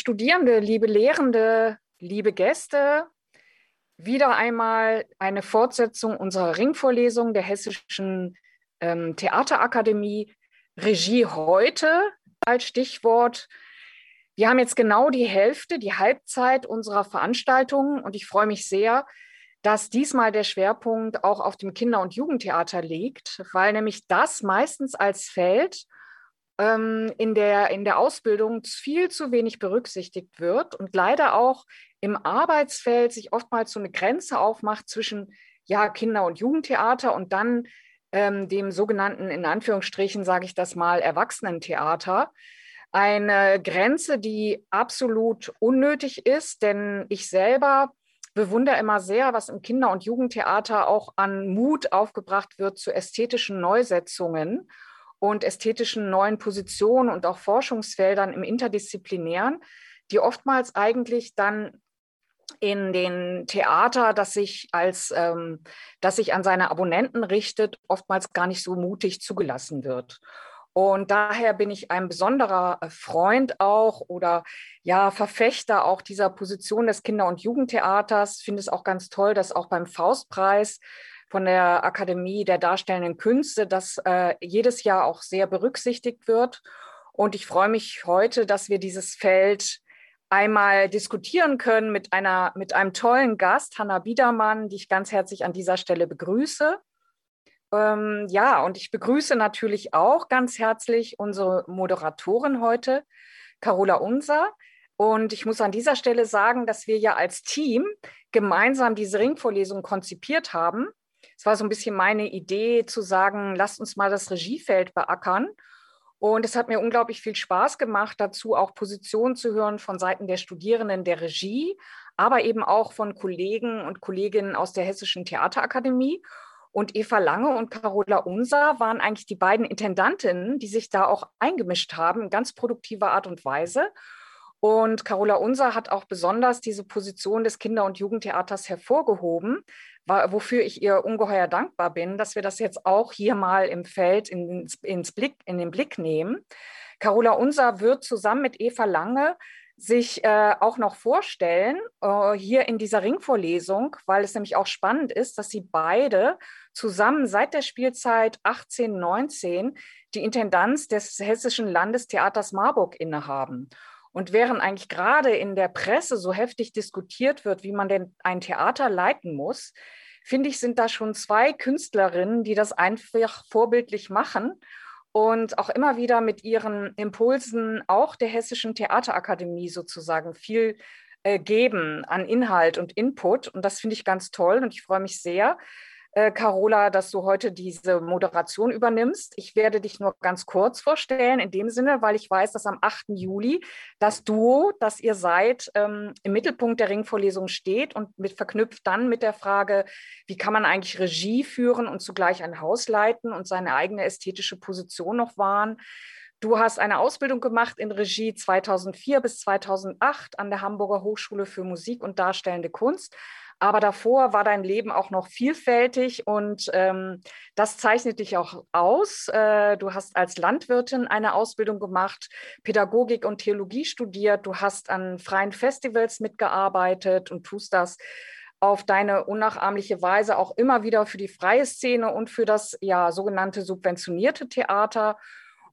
Studierende, liebe Lehrende, liebe Gäste, wieder einmal eine Fortsetzung unserer Ringvorlesung der Hessischen ähm, Theaterakademie. Regie heute als Stichwort. Wir haben jetzt genau die Hälfte, die Halbzeit unserer Veranstaltung und ich freue mich sehr, dass diesmal der Schwerpunkt auch auf dem Kinder- und Jugendtheater liegt, weil nämlich das meistens als Feld ähm, in, der, in der Ausbildung viel zu wenig berücksichtigt wird und leider auch im Arbeitsfeld sich oftmals so eine Grenze aufmacht zwischen ja, Kinder- und Jugendtheater und dann ähm, dem sogenannten, in Anführungsstrichen sage ich das mal, Erwachsenentheater. Eine Grenze, die absolut unnötig ist, denn ich selber bewundere immer sehr, was im Kinder- und Jugendtheater auch an Mut aufgebracht wird zu ästhetischen Neusetzungen und ästhetischen neuen Positionen und auch Forschungsfeldern im Interdisziplinären, die oftmals eigentlich dann in den Theater, das sich als ähm, das sich an seine Abonnenten richtet, oftmals gar nicht so mutig zugelassen wird. Und daher bin ich ein besonderer äh, Freund auch oder ja, Verfechter auch dieser Position des Kinder- und Jugendtheaters. Finde es auch ganz toll, dass auch beim Faustpreis von der Akademie der Darstellenden Künste, das äh, jedes Jahr auch sehr berücksichtigt wird. Und ich freue mich heute, dass wir dieses Feld einmal diskutieren können mit, einer, mit einem tollen Gast, Hanna Biedermann, die ich ganz herzlich an dieser Stelle begrüße. Ähm, ja, und ich begrüße natürlich auch ganz herzlich unsere Moderatorin heute, Carola Unser. Und ich muss an dieser Stelle sagen, dass wir ja als Team gemeinsam diese Ringvorlesung konzipiert haben. Es war so ein bisschen meine Idee zu sagen, lasst uns mal das Regiefeld beackern. Und es hat mir unglaublich viel Spaß gemacht, dazu auch Positionen zu hören von Seiten der Studierenden der Regie, aber eben auch von Kollegen und Kolleginnen aus der Hessischen Theaterakademie. Und Eva Lange und Carola Unser waren eigentlich die beiden Intendantinnen, die sich da auch eingemischt haben, in ganz produktiver Art und Weise. Und Carola Unser hat auch besonders diese Position des Kinder- und Jugendtheaters hervorgehoben, wofür ich ihr ungeheuer dankbar bin, dass wir das jetzt auch hier mal im Feld ins, ins Blick, in den Blick nehmen. Carola Unser wird zusammen mit Eva Lange sich äh, auch noch vorstellen, äh, hier in dieser Ringvorlesung, weil es nämlich auch spannend ist, dass sie beide zusammen seit der Spielzeit 18, 19 die Intendanz des Hessischen Landestheaters Marburg innehaben. Und während eigentlich gerade in der Presse so heftig diskutiert wird, wie man denn ein Theater leiten muss, finde ich, sind da schon zwei Künstlerinnen, die das einfach vorbildlich machen und auch immer wieder mit ihren Impulsen auch der Hessischen Theaterakademie sozusagen viel äh, geben an Inhalt und Input. Und das finde ich ganz toll und ich freue mich sehr, äh, Carola, dass du heute diese Moderation übernimmst. Ich werde dich nur ganz kurz vorstellen, in dem Sinne, weil ich weiß, dass am 8. Juli das Duo, das ihr seid, ähm, im Mittelpunkt der Ringvorlesung steht und mit verknüpft dann mit der Frage, wie kann man eigentlich Regie führen und zugleich ein Haus leiten und seine eigene ästhetische Position noch wahren. Du hast eine Ausbildung gemacht in Regie 2004 bis 2008 an der Hamburger Hochschule für Musik und Darstellende Kunst, aber davor war dein Leben auch noch vielfältig und ähm, das zeichnet dich auch aus. Äh, du hast als Landwirtin eine Ausbildung gemacht, Pädagogik und Theologie studiert. Du hast an freien Festivals mitgearbeitet und tust das auf deine unnachahmliche Weise auch immer wieder für die freie Szene und für das ja sogenannte subventionierte Theater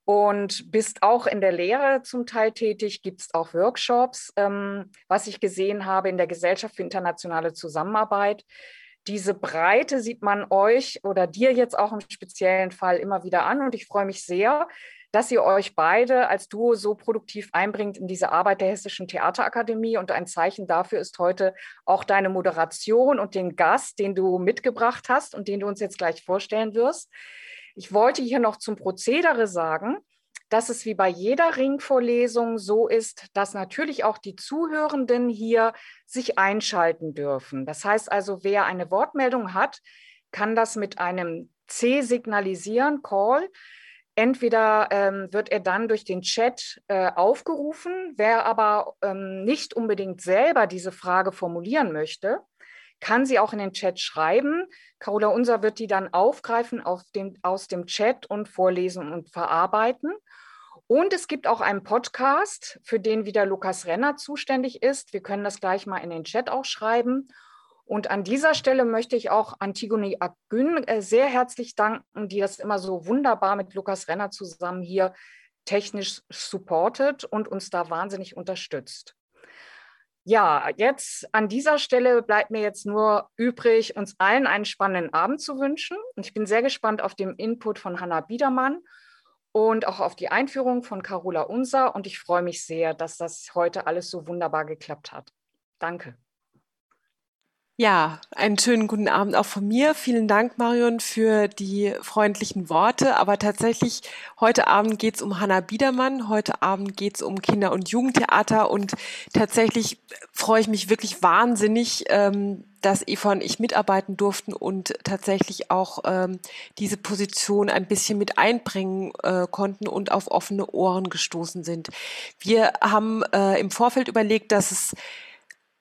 und bist auch in der Lehre zum Teil tätig, gibt es auch Workshops, ähm, was ich gesehen habe in der Gesellschaft für internationale Zusammenarbeit. Diese Breite sieht man euch oder dir jetzt auch im speziellen Fall immer wieder an und ich freue mich sehr, dass ihr euch beide als Duo so produktiv einbringt in diese Arbeit der Hessischen Theaterakademie. Und ein Zeichen dafür ist heute auch deine Moderation und den Gast, den du mitgebracht hast und den du uns jetzt gleich vorstellen wirst. Ich wollte hier noch zum Prozedere sagen, dass es wie bei jeder Ringvorlesung so ist, dass natürlich auch die Zuhörenden hier sich einschalten dürfen. Das heißt also, wer eine Wortmeldung hat, kann das mit einem C signalisieren, Call. Entweder ähm, wird er dann durch den Chat äh, aufgerufen, wer aber ähm, nicht unbedingt selber diese Frage formulieren möchte, kann sie auch in den Chat schreiben. Carola Unser wird die dann aufgreifen dem, aus dem Chat und vorlesen und verarbeiten. Und es gibt auch einen Podcast, für den wieder Lukas Renner zuständig ist. Wir können das gleich mal in den Chat auch schreiben. Und an dieser Stelle möchte ich auch Antigone Agün äh, sehr herzlich danken, die das immer so wunderbar mit Lukas Renner zusammen hier technisch supportet und uns da wahnsinnig unterstützt. Ja, jetzt an dieser Stelle bleibt mir jetzt nur übrig, uns allen einen spannenden Abend zu wünschen. Und ich bin sehr gespannt auf den Input von Hanna Biedermann und auch auf die Einführung von Carola Unser. Und ich freue mich sehr, dass das heute alles so wunderbar geklappt hat. Danke. Ja, einen schönen guten Abend auch von mir. Vielen Dank, Marion, für die freundlichen Worte. Aber tatsächlich, heute Abend geht's um Hanna Biedermann. Heute Abend geht's um Kinder- und Jugendtheater. Und tatsächlich freue ich mich wirklich wahnsinnig, ähm, dass Eva und ich mitarbeiten durften und tatsächlich auch ähm, diese Position ein bisschen mit einbringen äh, konnten und auf offene Ohren gestoßen sind. Wir haben äh, im Vorfeld überlegt, dass es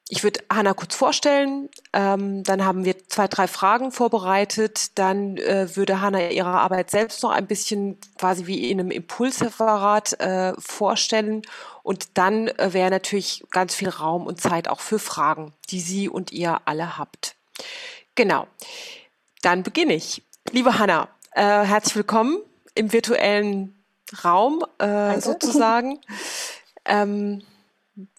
ich würde Hanna kurz vorstellen, ähm, dann haben wir zwei, drei Fragen vorbereitet, dann äh, würde Hanna ihre Arbeit selbst noch ein bisschen quasi wie in einem Impulsreferat äh, vorstellen und dann äh, wäre natürlich ganz viel Raum und Zeit auch für Fragen, die Sie und ihr alle habt. Genau, dann beginne ich. Liebe Hanna, äh, herzlich willkommen im virtuellen Raum äh, sozusagen. Ähm,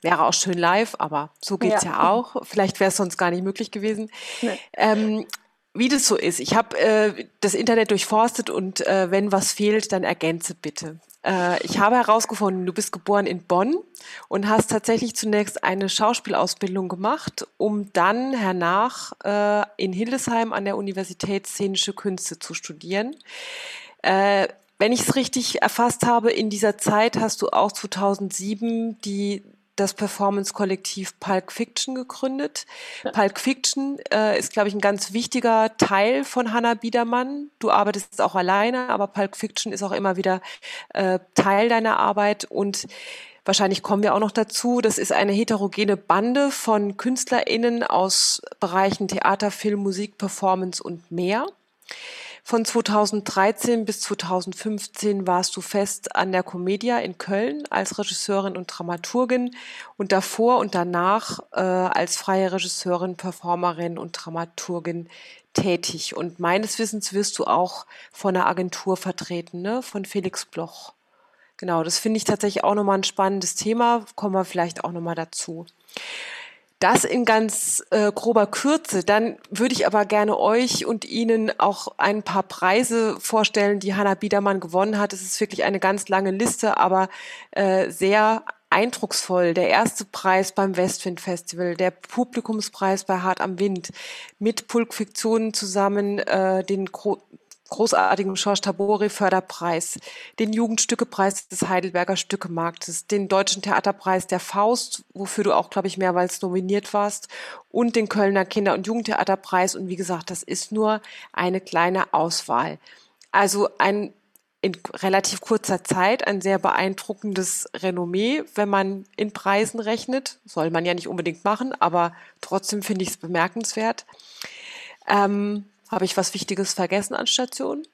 Wäre auch schön live, aber so geht's ja, ja auch. Vielleicht wäre es sonst gar nicht möglich gewesen. Nee. Ähm, wie das so ist, ich habe äh, das Internet durchforstet und äh, wenn was fehlt, dann ergänze bitte. Äh, ich habe herausgefunden, du bist geboren in Bonn und hast tatsächlich zunächst eine Schauspielausbildung gemacht, um dann hernach äh, in Hildesheim an der Universität Szenische Künste zu studieren. Äh, wenn ich es richtig erfasst habe, in dieser Zeit hast du auch 2007 die das Performance-Kollektiv Pulp Fiction gegründet. Ja. Pulp Fiction äh, ist, glaube ich, ein ganz wichtiger Teil von Hannah Biedermann. Du arbeitest auch alleine, aber Pulp Fiction ist auch immer wieder äh, Teil deiner Arbeit und Wahrscheinlich kommen wir auch noch dazu. Das ist eine heterogene Bande von KünstlerInnen aus Bereichen Theater, Film, Musik, Performance und mehr. Von 2013 bis 2015 warst du fest an der Comedia in Köln als Regisseurin und Dramaturgin und davor und danach äh, als freie Regisseurin, Performerin und Dramaturgin tätig. Und meines Wissens wirst du auch von einer Agentur vertreten, ne? von Felix Bloch. Genau, das finde ich tatsächlich auch nochmal ein spannendes Thema. Kommen wir vielleicht auch nochmal dazu. Das in ganz äh, grober Kürze. Dann würde ich aber gerne euch und Ihnen auch ein paar Preise vorstellen, die Hanna Biedermann gewonnen hat. Es ist wirklich eine ganz lange Liste, aber äh, sehr eindrucksvoll. Der erste Preis beim Westwind Festival, der Publikumspreis bei Hart am Wind, mit Pulk Fiktionen zusammen äh, den großartigen Georges Tabori Förderpreis, den Jugendstückepreis des Heidelberger Stückemarktes, den Deutschen Theaterpreis der Faust, wofür du auch, glaube ich, mehrmals nominiert warst, und den Kölner Kinder- und Jugendtheaterpreis. Und wie gesagt, das ist nur eine kleine Auswahl. Also ein in relativ kurzer Zeit ein sehr beeindruckendes Renommee, wenn man in Preisen rechnet. Soll man ja nicht unbedingt machen, aber trotzdem finde ich es bemerkenswert. Ähm, habe ich was Wichtiges vergessen an Stationen?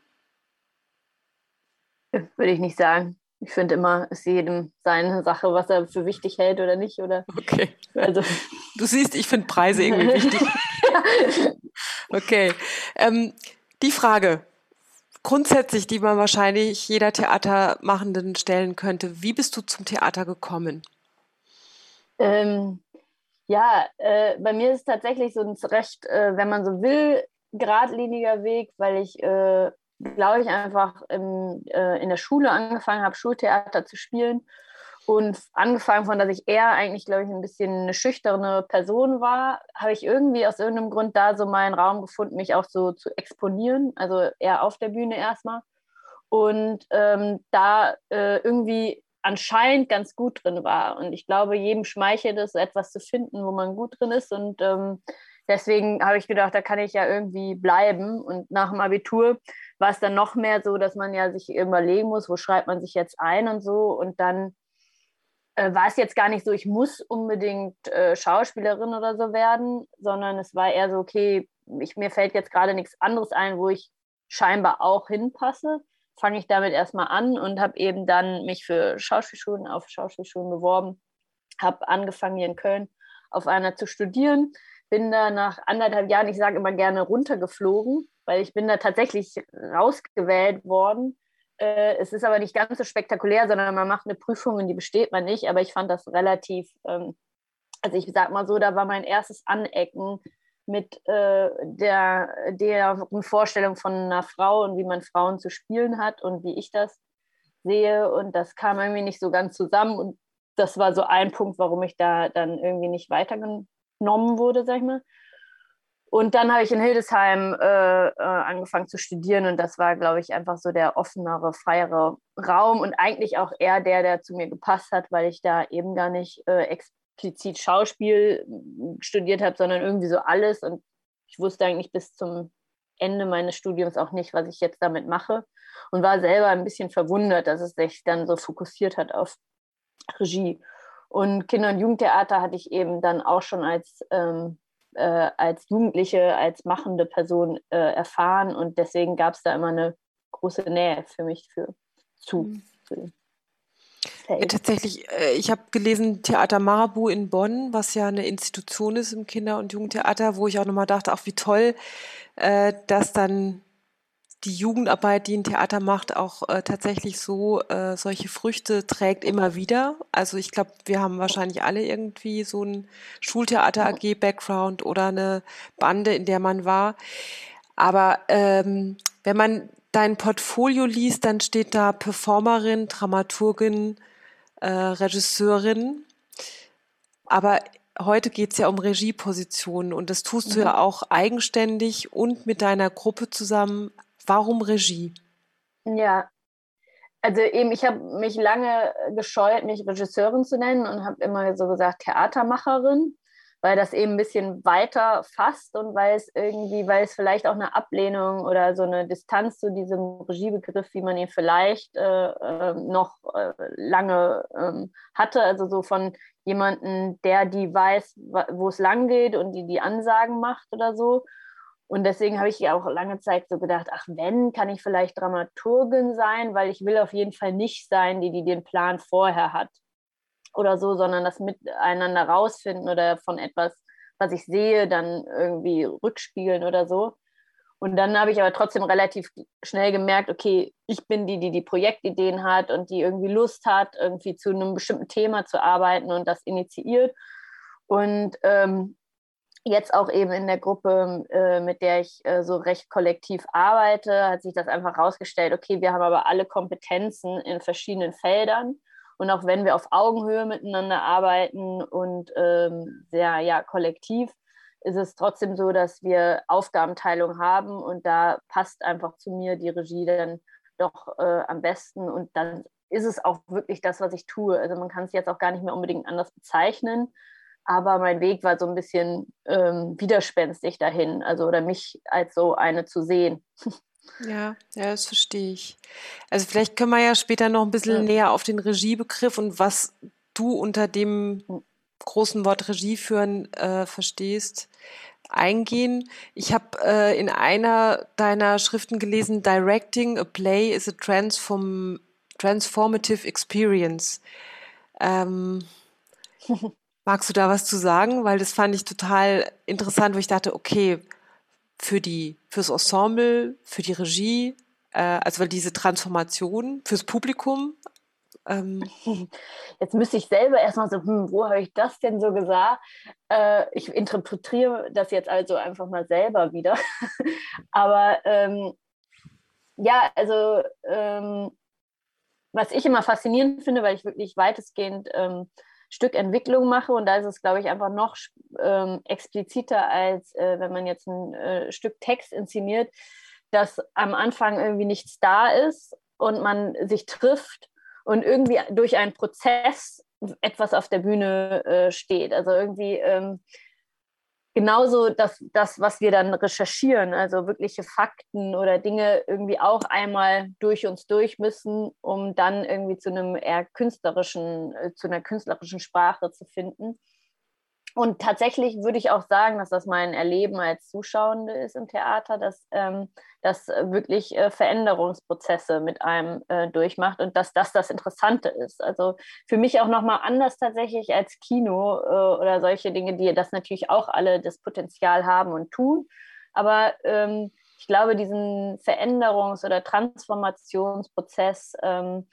Würde ich nicht sagen. Ich finde immer, ist jedem seine Sache, was er für wichtig hält oder nicht. Oder okay. Also. Du siehst, ich finde Preise irgendwie wichtig. okay. Ähm, die Frage, grundsätzlich, die man wahrscheinlich jeder Theatermachenden stellen könnte. Wie bist du zum Theater gekommen? Ähm, ja, äh, bei mir ist es tatsächlich so ein recht, äh, wenn man so will, geradliniger Weg, weil ich, äh, glaube ich, einfach im, äh, in der Schule angefangen habe, Schultheater zu spielen. Und angefangen von, dass ich eher eigentlich, glaube ich, ein bisschen eine schüchterne Person war, habe ich irgendwie aus irgendeinem Grund da so meinen Raum gefunden, mich auch so zu exponieren, also eher auf der Bühne erstmal. Und ähm, da äh, irgendwie anscheinend ganz gut drin war. Und ich glaube, jedem schmeichelt es, etwas zu finden, wo man gut drin ist. Und ähm, deswegen habe ich gedacht, da kann ich ja irgendwie bleiben. Und nach dem Abitur war es dann noch mehr so, dass man ja sich überlegen muss, wo schreibt man sich jetzt ein und so. Und dann äh, war es jetzt gar nicht so, ich muss unbedingt äh, Schauspielerin oder so werden, sondern es war eher so, okay, ich, mir fällt jetzt gerade nichts anderes ein, wo ich scheinbar auch hinpasse. fange ich damit erstmal an und habe eben dann mich für Schauspielschulen auf Schauspielschulen beworben, habe angefangen hier in Köln auf einer zu studieren, bin da nach anderthalb Jahren, ich sage immer gerne, runtergeflogen, weil ich bin da tatsächlich rausgewählt worden. Äh, es ist aber nicht ganz so spektakulär, sondern man macht eine Prüfung und die besteht man nicht. Aber ich fand das relativ, ähm, also ich sag mal so, da war mein erstes Anecken mit äh, der, der Vorstellung von einer Frau und wie man Frauen zu spielen hat und wie ich das sehe. Und das kam irgendwie nicht so ganz zusammen. Und das war so ein Punkt, warum ich da dann irgendwie nicht weitergenommen wurde, sag ich mal. Und dann habe ich in Hildesheim äh, äh, angefangen zu studieren und das war, glaube ich, einfach so der offenere, freiere Raum und eigentlich auch eher der, der zu mir gepasst hat, weil ich da eben gar nicht äh, explizit Schauspiel studiert habe, sondern irgendwie so alles. Und ich wusste eigentlich bis zum Ende meines Studiums auch nicht, was ich jetzt damit mache. Und war selber ein bisschen verwundert, dass es sich dann so fokussiert hat auf Regie. Und Kinder- und Jugendtheater hatte ich eben dann auch schon als, ähm, äh, als Jugendliche, als machende Person äh, erfahren. Und deswegen gab es da immer eine große Nähe für mich für, zu. Mhm. zu ja, tatsächlich, äh, ich habe gelesen Theater Marabu in Bonn, was ja eine Institution ist im Kinder- und Jugendtheater, wo ich auch nochmal dachte, ach wie toll, äh, dass dann die Jugendarbeit, die ein Theater macht, auch äh, tatsächlich so äh, solche Früchte trägt immer wieder. Also ich glaube, wir haben wahrscheinlich alle irgendwie so ein Schultheater AG Background oder eine Bande, in der man war. Aber ähm, wenn man dein Portfolio liest, dann steht da Performerin, Dramaturgin, äh, Regisseurin. Aber heute geht es ja um Regiepositionen und das tust mhm. du ja mhm. auch eigenständig und mit deiner Gruppe zusammen. Warum Regie? Ja, also eben, ich habe mich lange gescheut, mich Regisseurin zu nennen und habe immer so gesagt Theatermacherin weil das eben ein bisschen weiter fasst und weil es irgendwie, weil es vielleicht auch eine Ablehnung oder so eine Distanz zu diesem Regiebegriff, wie man ihn vielleicht äh, äh, noch äh, lange ähm, hatte, also so von jemandem, der die weiß, wo es lang geht und die die Ansagen macht oder so. Und deswegen habe ich ja auch lange Zeit so gedacht, ach wenn, kann ich vielleicht Dramaturgin sein, weil ich will auf jeden Fall nicht sein, die, die den Plan vorher hat oder so, sondern das miteinander rausfinden oder von etwas, was ich sehe, dann irgendwie rückspiegeln oder so. Und dann habe ich aber trotzdem relativ schnell gemerkt, okay, ich bin die, die die Projektideen hat und die irgendwie Lust hat, irgendwie zu einem bestimmten Thema zu arbeiten und das initiiert. Und ähm, jetzt auch eben in der Gruppe, äh, mit der ich äh, so recht kollektiv arbeite, hat sich das einfach herausgestellt, okay, wir haben aber alle Kompetenzen in verschiedenen Feldern. Und auch wenn wir auf Augenhöhe miteinander arbeiten und ähm, sehr ja, kollektiv, ist es trotzdem so, dass wir Aufgabenteilung haben und da passt einfach zu mir die Regie dann doch äh, am besten. Und dann ist es auch wirklich das, was ich tue. Also man kann es jetzt auch gar nicht mehr unbedingt anders bezeichnen, aber mein Weg war so ein bisschen ähm, widerspenstig dahin, also oder mich als so eine zu sehen. Ja, ja, das verstehe ich. Also vielleicht können wir ja später noch ein bisschen ja. näher auf den Regiebegriff und was du unter dem großen Wort Regie führen äh, verstehst, eingehen. Ich habe äh, in einer deiner Schriften gelesen, Directing a play is a transform transformative experience. Ähm, magst du da was zu sagen? Weil das fand ich total interessant, wo ich dachte, okay, für die, fürs Ensemble, für die Regie, äh, also weil diese Transformation fürs Publikum. Ähm Jetzt müsste ich selber erstmal so, hm, wo habe ich das denn so gesagt? Äh, ich interpretiere das jetzt also einfach mal selber wieder. Aber ähm, ja, also ähm, was ich immer faszinierend finde, weil ich wirklich weitestgehend ähm, Stückentwicklung mache. Und da ist es, glaube ich, einfach noch ähm, expliziter, als äh, wenn man jetzt ein äh, Stück Text inszeniert, dass am Anfang irgendwie nichts da ist und man sich trifft und irgendwie durch einen Prozess etwas auf der Bühne äh, steht. Also irgendwie ähm, genauso das, das, was wir dann recherchieren, also wirkliche Fakten oder Dinge irgendwie auch einmal durch uns durch müssen, um dann irgendwie zu einem eher künstlerischen, äh, zu einer künstlerischen Sprache zu finden. Und tatsächlich würde ich auch sagen, dass das mein Erleben als Zuschauende ist im Theater, dass ähm, das wirklich äh, Veränderungsprozesse mit einem äh, durchmacht und dass das das Interessante ist. Also für mich auch nochmal anders tatsächlich als Kino äh, oder solche Dinge, die das natürlich auch alle das Potenzial haben und tun. Aber ähm, ich glaube, diesen Veränderungs- oder Transformationsprozess, ähm,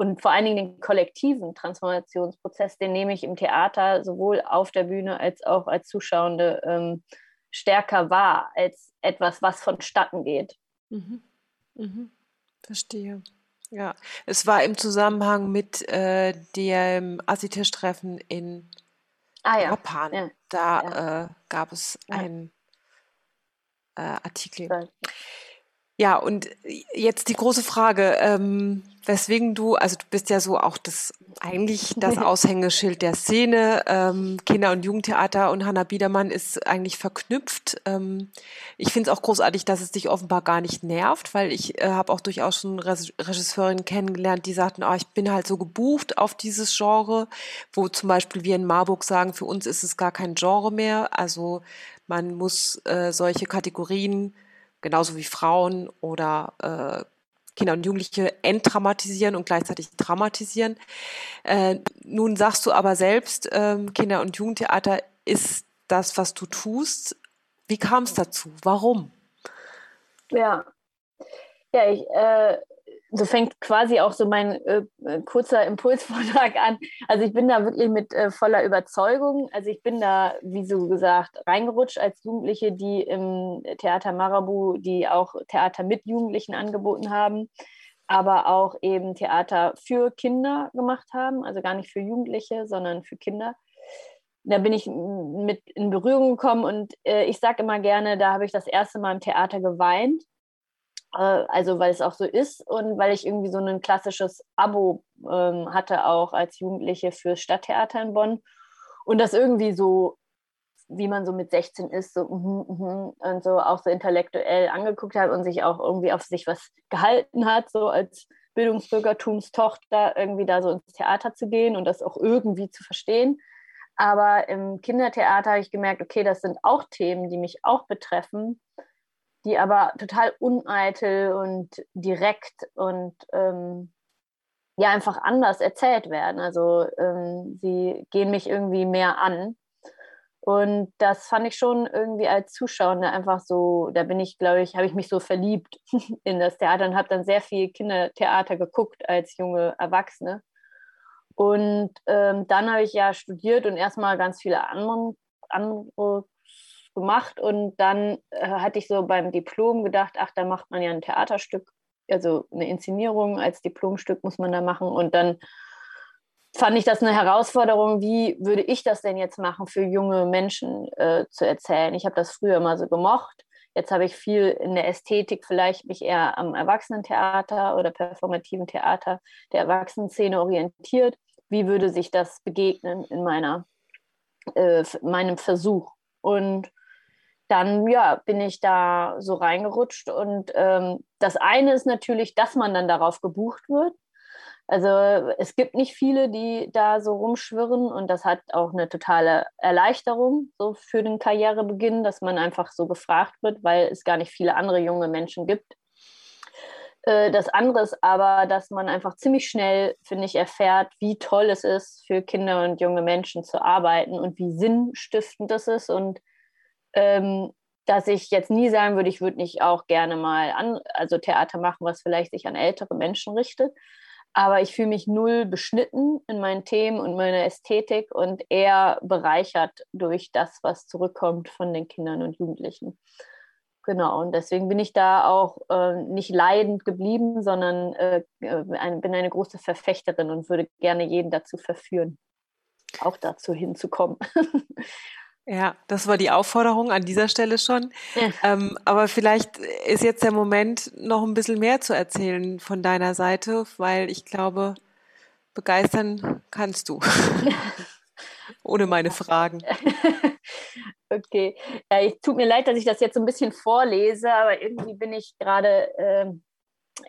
und vor allen Dingen den kollektiven Transformationsprozess, den nehme ich im Theater sowohl auf der Bühne als auch als Zuschauende ähm, stärker wahr als etwas, was vonstatten geht. Mhm. Mhm. Verstehe. Ja, es war im Zusammenhang mit äh, dem Asitisch-Treffen in ah, ja. Japan. Ja. Da ja. Äh, gab es einen äh, Artikel. Ja, und jetzt die große Frage, ähm, weswegen du, also du bist ja so auch das eigentlich das Aushängeschild der Szene. Ähm, Kinder- und Jugendtheater und Hanna Biedermann ist eigentlich verknüpft. Ähm, ich finde es auch großartig, dass es dich offenbar gar nicht nervt, weil ich äh, habe auch durchaus schon Regisseurinnen kennengelernt, die sagten, oh, ich bin halt so gebucht auf dieses Genre, wo zum Beispiel wir in Marburg sagen, für uns ist es gar kein Genre mehr. Also man muss äh, solche Kategorien genauso wie Frauen oder äh, Kinder und Jugendliche enttraumatisieren und gleichzeitig traumatisieren. Äh, nun sagst du aber selbst, ähm, Kinder- und Jugendtheater ist das, was du tust. Wie kam es dazu? Warum? Ja, ja, ich, äh, so fängt quasi auch so mein äh, äh, kurzer Impulsvortrag an. Also ich bin da wirklich mit äh, voller Überzeugung. Also ich bin da, wie so gesagt, reingerutscht als Jugendliche, die im Theater Marabu, die auch Theater mit Jugendlichen angeboten haben, aber auch eben Theater für Kinder gemacht haben. Also gar nicht für Jugendliche, sondern für Kinder. Da bin ich mit in Berührung gekommen und äh, ich sage immer gerne, da habe ich das erste Mal im Theater geweint also weil es auch so ist und weil ich irgendwie so ein klassisches Abo ähm, hatte, auch als Jugendliche fürs Stadttheater in Bonn. Und das irgendwie so, wie man so mit 16 ist, so mm, mm, und so auch so intellektuell angeguckt hat und sich auch irgendwie auf sich was gehalten hat, so als Bildungsbürgertumstochter irgendwie da so ins Theater zu gehen und das auch irgendwie zu verstehen. Aber im Kindertheater habe ich gemerkt, okay, das sind auch Themen, die mich auch betreffen die aber total uneitel und direkt und ähm, ja einfach anders erzählt werden. Also ähm, sie gehen mich irgendwie mehr an. Und das fand ich schon irgendwie als Zuschauer einfach so, da bin ich, glaube ich, habe ich mich so verliebt in das Theater und habe dann sehr viel Kindertheater geguckt als junge Erwachsene. Und ähm, dann habe ich ja studiert und erstmal ganz viele andere, andere gemacht und dann äh, hatte ich so beim Diplom gedacht, ach, da macht man ja ein Theaterstück, also eine Inszenierung als Diplomstück muss man da machen und dann fand ich das eine Herausforderung, wie würde ich das denn jetzt machen, für junge Menschen äh, zu erzählen. Ich habe das früher immer so gemocht. Jetzt habe ich viel in der Ästhetik vielleicht mich eher am Erwachsenentheater oder performativen Theater der Erwachsenenszene orientiert. Wie würde sich das begegnen in meiner, äh, meinem Versuch? Und dann ja, bin ich da so reingerutscht. Und ähm, das eine ist natürlich, dass man dann darauf gebucht wird. Also es gibt nicht viele, die da so rumschwirren und das hat auch eine totale Erleichterung so für den Karrierebeginn, dass man einfach so gefragt wird, weil es gar nicht viele andere junge Menschen gibt. Äh, das andere ist aber, dass man einfach ziemlich schnell, finde ich, erfährt, wie toll es ist, für Kinder und junge Menschen zu arbeiten und wie sinnstiftend das ist und ähm, dass ich jetzt nie sagen würde, ich würde nicht auch gerne mal an, also Theater machen, was vielleicht sich an ältere Menschen richtet. Aber ich fühle mich null beschnitten in meinen Themen und meiner Ästhetik und eher bereichert durch das, was zurückkommt von den Kindern und Jugendlichen. Genau, und deswegen bin ich da auch äh, nicht leidend geblieben, sondern äh, ein, bin eine große Verfechterin und würde gerne jeden dazu verführen, auch dazu hinzukommen. Ja, das war die Aufforderung an dieser Stelle schon. Ja. Ähm, aber vielleicht ist jetzt der Moment, noch ein bisschen mehr zu erzählen von deiner Seite, weil ich glaube, begeistern kannst du. Ohne meine Fragen. okay. Ja, ich tut mir leid, dass ich das jetzt so ein bisschen vorlese, aber irgendwie bin ich gerade äh,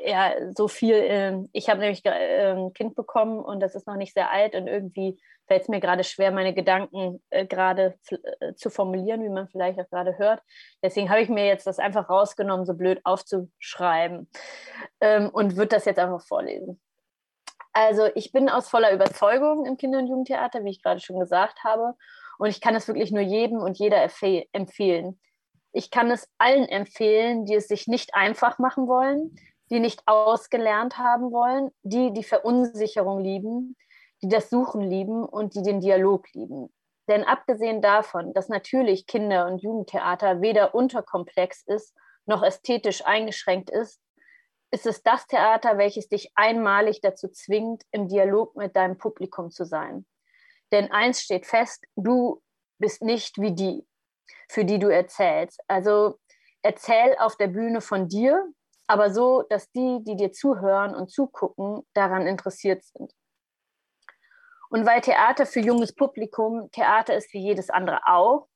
ja, so viel, äh, ich habe nämlich äh, ein Kind bekommen und das ist noch nicht sehr alt und irgendwie fällt es mir gerade schwer, meine Gedanken äh, gerade äh, zu formulieren, wie man vielleicht auch gerade hört. Deswegen habe ich mir jetzt das einfach rausgenommen, so blöd aufzuschreiben ähm, und würde das jetzt einfach vorlesen. Also ich bin aus voller Überzeugung im Kinder- und Jugendtheater, wie ich gerade schon gesagt habe. Und ich kann es wirklich nur jedem und jeder empfehlen. Ich kann es allen empfehlen, die es sich nicht einfach machen wollen, die nicht ausgelernt haben wollen, die die Verunsicherung lieben, die das Suchen lieben und die den Dialog lieben. Denn abgesehen davon, dass natürlich Kinder- und Jugendtheater weder unterkomplex ist noch ästhetisch eingeschränkt ist, ist es das Theater, welches dich einmalig dazu zwingt, im Dialog mit deinem Publikum zu sein. Denn eins steht fest, du bist nicht wie die, für die du erzählst. Also erzähl auf der Bühne von dir aber so, dass die, die dir zuhören und zugucken, daran interessiert sind. Und weil Theater für junges Publikum Theater ist wie jedes andere auch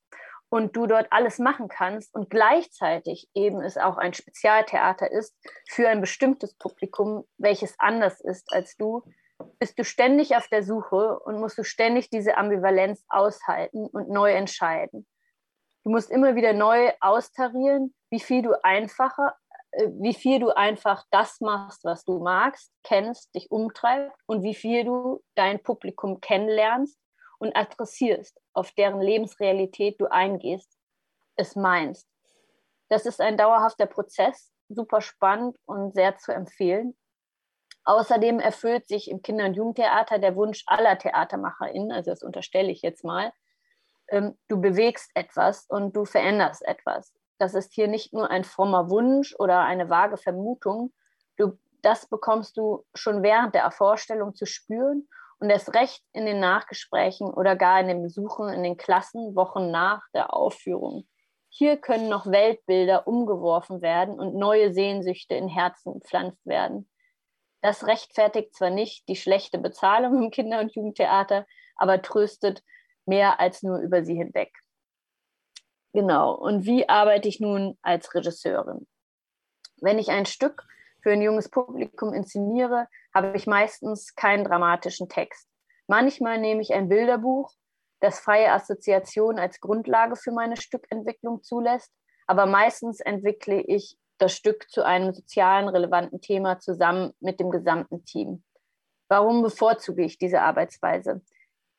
und du dort alles machen kannst und gleichzeitig eben es auch ein Spezialtheater ist für ein bestimmtes Publikum, welches anders ist als du, bist du ständig auf der Suche und musst du ständig diese Ambivalenz aushalten und neu entscheiden. Du musst immer wieder neu austarieren, wie viel du einfacher wie viel du einfach das machst, was du magst, kennst, dich umtreibt und wie viel du dein Publikum kennenlernst und adressierst, auf deren Lebensrealität du eingehst, es meinst. Das ist ein dauerhafter Prozess, super spannend und sehr zu empfehlen. Außerdem erfüllt sich im Kinder- und Jugendtheater der Wunsch aller TheatermacherInnen, also das unterstelle ich jetzt mal, ähm, du bewegst etwas und du veränderst etwas das ist hier nicht nur ein frommer Wunsch oder eine vage Vermutung. Du, das bekommst du schon während der Vorstellung zu spüren und erst recht in den Nachgesprächen oder gar in den Besuchen in den Klassen Wochen nach der Aufführung. Hier können noch Weltbilder umgeworfen werden und neue Sehnsüchte in Herzen gepflanzt werden. Das rechtfertigt zwar nicht die schlechte Bezahlung im Kinder- und Jugendtheater, aber tröstet mehr als nur über sie hinweg. Genau. Und wie arbeite ich nun als Regisseurin? Wenn ich ein Stück für ein junges Publikum inszeniere, habe ich meistens keinen dramatischen Text. Manchmal nehme ich ein Bilderbuch, das freie Assoziation als Grundlage für meine Stückentwicklung zulässt, aber meistens entwickle ich das Stück zu einem sozialen relevanten Thema zusammen mit dem gesamten Team. Warum bevorzuge ich diese Arbeitsweise?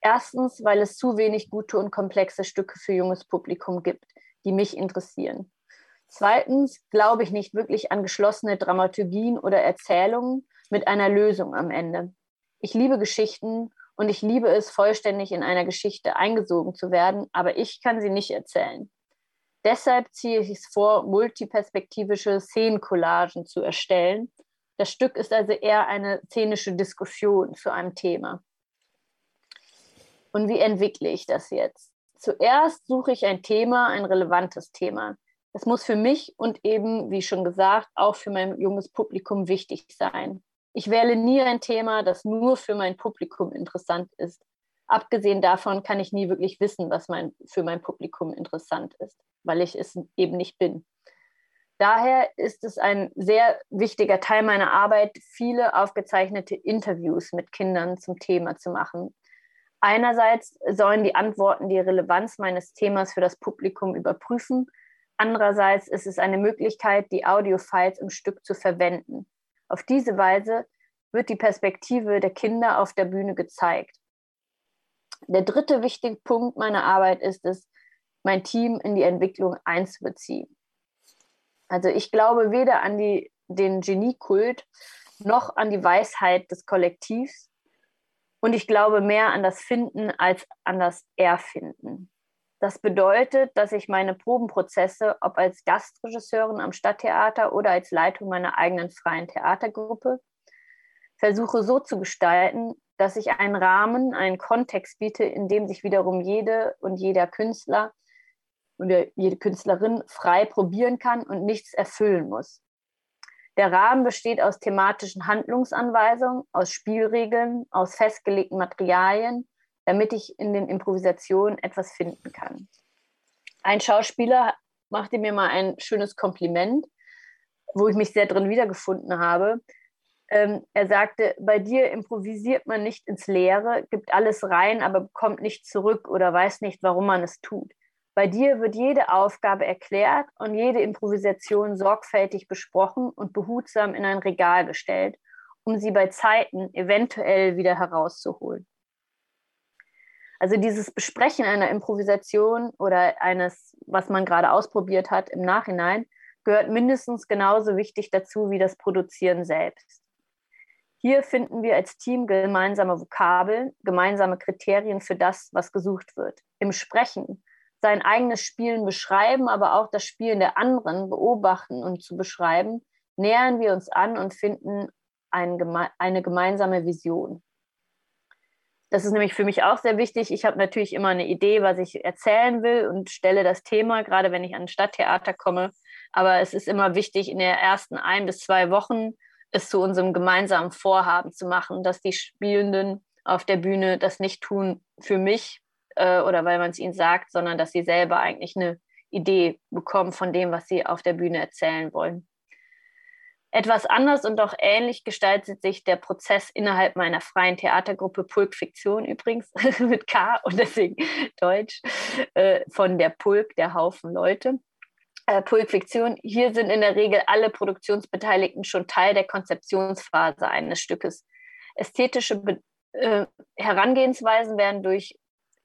Erstens, weil es zu wenig gute und komplexe Stücke für junges Publikum gibt, die mich interessieren. Zweitens glaube ich nicht wirklich an geschlossene Dramaturgien oder Erzählungen mit einer Lösung am Ende. Ich liebe Geschichten und ich liebe es, vollständig in einer Geschichte eingesogen zu werden, aber ich kann sie nicht erzählen. Deshalb ziehe ich es vor, multiperspektivische Szenencollagen zu erstellen. Das Stück ist also eher eine szenische Diskussion zu einem Thema. Und wie entwickle ich das jetzt? Zuerst suche ich ein Thema, ein relevantes Thema. Es muss für mich und eben, wie schon gesagt, auch für mein junges Publikum wichtig sein. Ich wähle nie ein Thema, das nur für mein Publikum interessant ist. Abgesehen davon kann ich nie wirklich wissen, was mein, für mein Publikum interessant ist, weil ich es eben nicht bin. Daher ist es ein sehr wichtiger Teil meiner Arbeit, viele aufgezeichnete Interviews mit Kindern zum Thema zu machen, Einerseits sollen die Antworten die Relevanz meines Themas für das Publikum überprüfen. Andererseits ist es eine Möglichkeit, die Audiofiles im Stück zu verwenden. Auf diese Weise wird die Perspektive der Kinder auf der Bühne gezeigt. Der dritte wichtige Punkt meiner Arbeit ist es, mein Team in die Entwicklung einzubeziehen. Also ich glaube weder an die, den Geniekult noch an die Weisheit des Kollektivs, und ich glaube mehr an das Finden als an das Erfinden. Das bedeutet, dass ich meine Probenprozesse, ob als Gastregisseurin am Stadttheater oder als Leitung meiner eigenen freien Theatergruppe, versuche so zu gestalten, dass ich einen Rahmen, einen Kontext biete, in dem sich wiederum jede und jeder Künstler oder jede Künstlerin frei probieren kann und nichts erfüllen muss. Der Rahmen besteht aus thematischen Handlungsanweisungen, aus Spielregeln, aus festgelegten Materialien, damit ich in den Improvisationen etwas finden kann. Ein Schauspieler machte mir mal ein schönes Kompliment. wo ich mich sehr drin wiedergefunden habe. Ähm, er sagte, bei dir improvisiert man nicht ins Leere, gibt alles rein, aber bekommt nichts zurück oder weiß nicht, warum man es tut. Bei dir wird jede Aufgabe erklärt und jede Improvisation sorgfältig besprochen und behutsam in ein Regal gestellt, um sie bei Zeiten eventuell wieder herauszuholen. Also dieses Besprechen einer Improvisation oder eines, was man gerade ausprobiert hat im Nachhinein, gehört mindestens genauso wichtig dazu wie das Produzieren selbst. Hier finden wir als Team gemeinsame Vokabeln, gemeinsame Kriterien für das, was gesucht wird. Im Sprechen sein eigenes Spielen beschreiben, aber auch das Spielen der anderen beobachten und zu beschreiben, nähern wir uns an und finden ein, eine gemeinsame Vision. Das ist nämlich für mich auch sehr wichtig. Ich habe natürlich immer eine Idee, was ich erzählen will und stelle das Thema, gerade wenn ich an ein Stadttheater komme. Aber es ist immer wichtig, in der ersten ein bis zwei Wochen es zu unserem gemeinsamen Vorhaben zu machen, dass die Spielenden auf der Bühne das nicht tun für mich äh, oder weil man es ihnen sagt, sondern dass sie selber eigentlich eine Idee bekommen von dem, was sie auf der Bühne erzählen wollen. Etwas anders und auch ähnlich gestaltet sich der Prozess innerhalb meiner freien Theatergruppe Pulk Fiktion übrigens mit K und deswegen Deutsch äh, von der Pulk, der Haufen Leute. Äh, Pulk Fiktion, hier sind in der Regel alle Produktionsbeteiligten schon Teil der Konzeptionsphase eines Stückes. Ästhetische Be äh, Herangehensweisen werden durch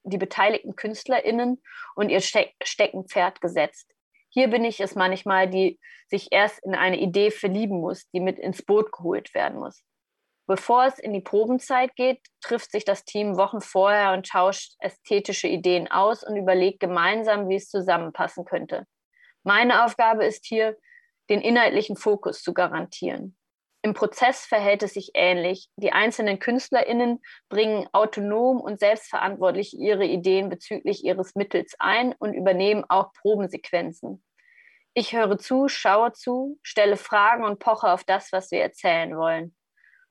die beteiligten KünstlerInnen und ihr Ste Steckenpferd gesetzt. Hier bin ich es manchmal, die sich erst in eine Idee verlieben muss, die mit ins Boot geholt werden muss. Bevor es in die Probenzeit geht, trifft sich das Team Wochen vorher und tauscht ästhetische Ideen aus und überlegt gemeinsam, wie es zusammenpassen könnte. Meine Aufgabe ist hier, den inhaltlichen Fokus zu garantieren. Im Prozess verhält es sich ähnlich. Die einzelnen KünstlerInnen bringen autonom und selbstverantwortlich ihre Ideen bezüglich ihres Mittels ein und übernehmen auch Probensequenzen. Ich höre zu, schaue zu, stelle Fragen und poche auf das, was wir erzählen wollen.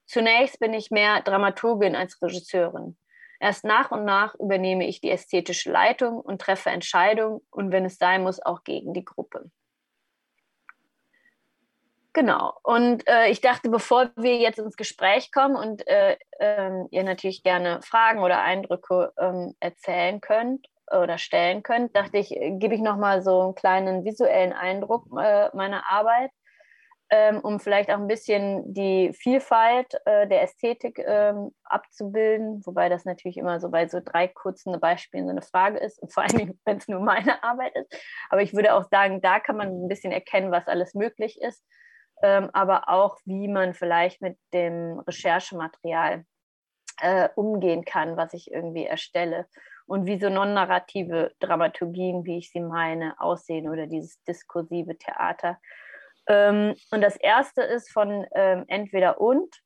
Zunächst bin ich mehr Dramaturgin als Regisseurin. Erst nach und nach übernehme ich die ästhetische Leitung und treffe Entscheidungen und wenn es sein muss, auch gegen die Gruppe. Genau. Und äh, ich dachte, bevor wir jetzt ins Gespräch kommen und äh, äh, ihr natürlich gerne Fragen oder Eindrücke ähm, erzählen könnt oder stellen könnt, dachte ich, äh, gebe ich nochmal so einen kleinen visuellen Eindruck äh, meiner Arbeit, ähm, um vielleicht auch ein bisschen die Vielfalt äh, der Ästhetik ähm, abzubilden, wobei das natürlich immer so bei so drei kurzen Beispielen so eine Frage ist und vor allem, wenn es nur meine Arbeit ist. Aber ich würde auch sagen, da kann man ein bisschen erkennen, was alles möglich ist ähm, aber auch, wie man vielleicht mit dem Recherchematerial äh, umgehen kann, was ich irgendwie erstelle und wie so non-narrative Dramaturgien, wie ich sie meine, aussehen oder dieses diskursive Theater. Ähm, und das erste ist von ähm, Entweder und.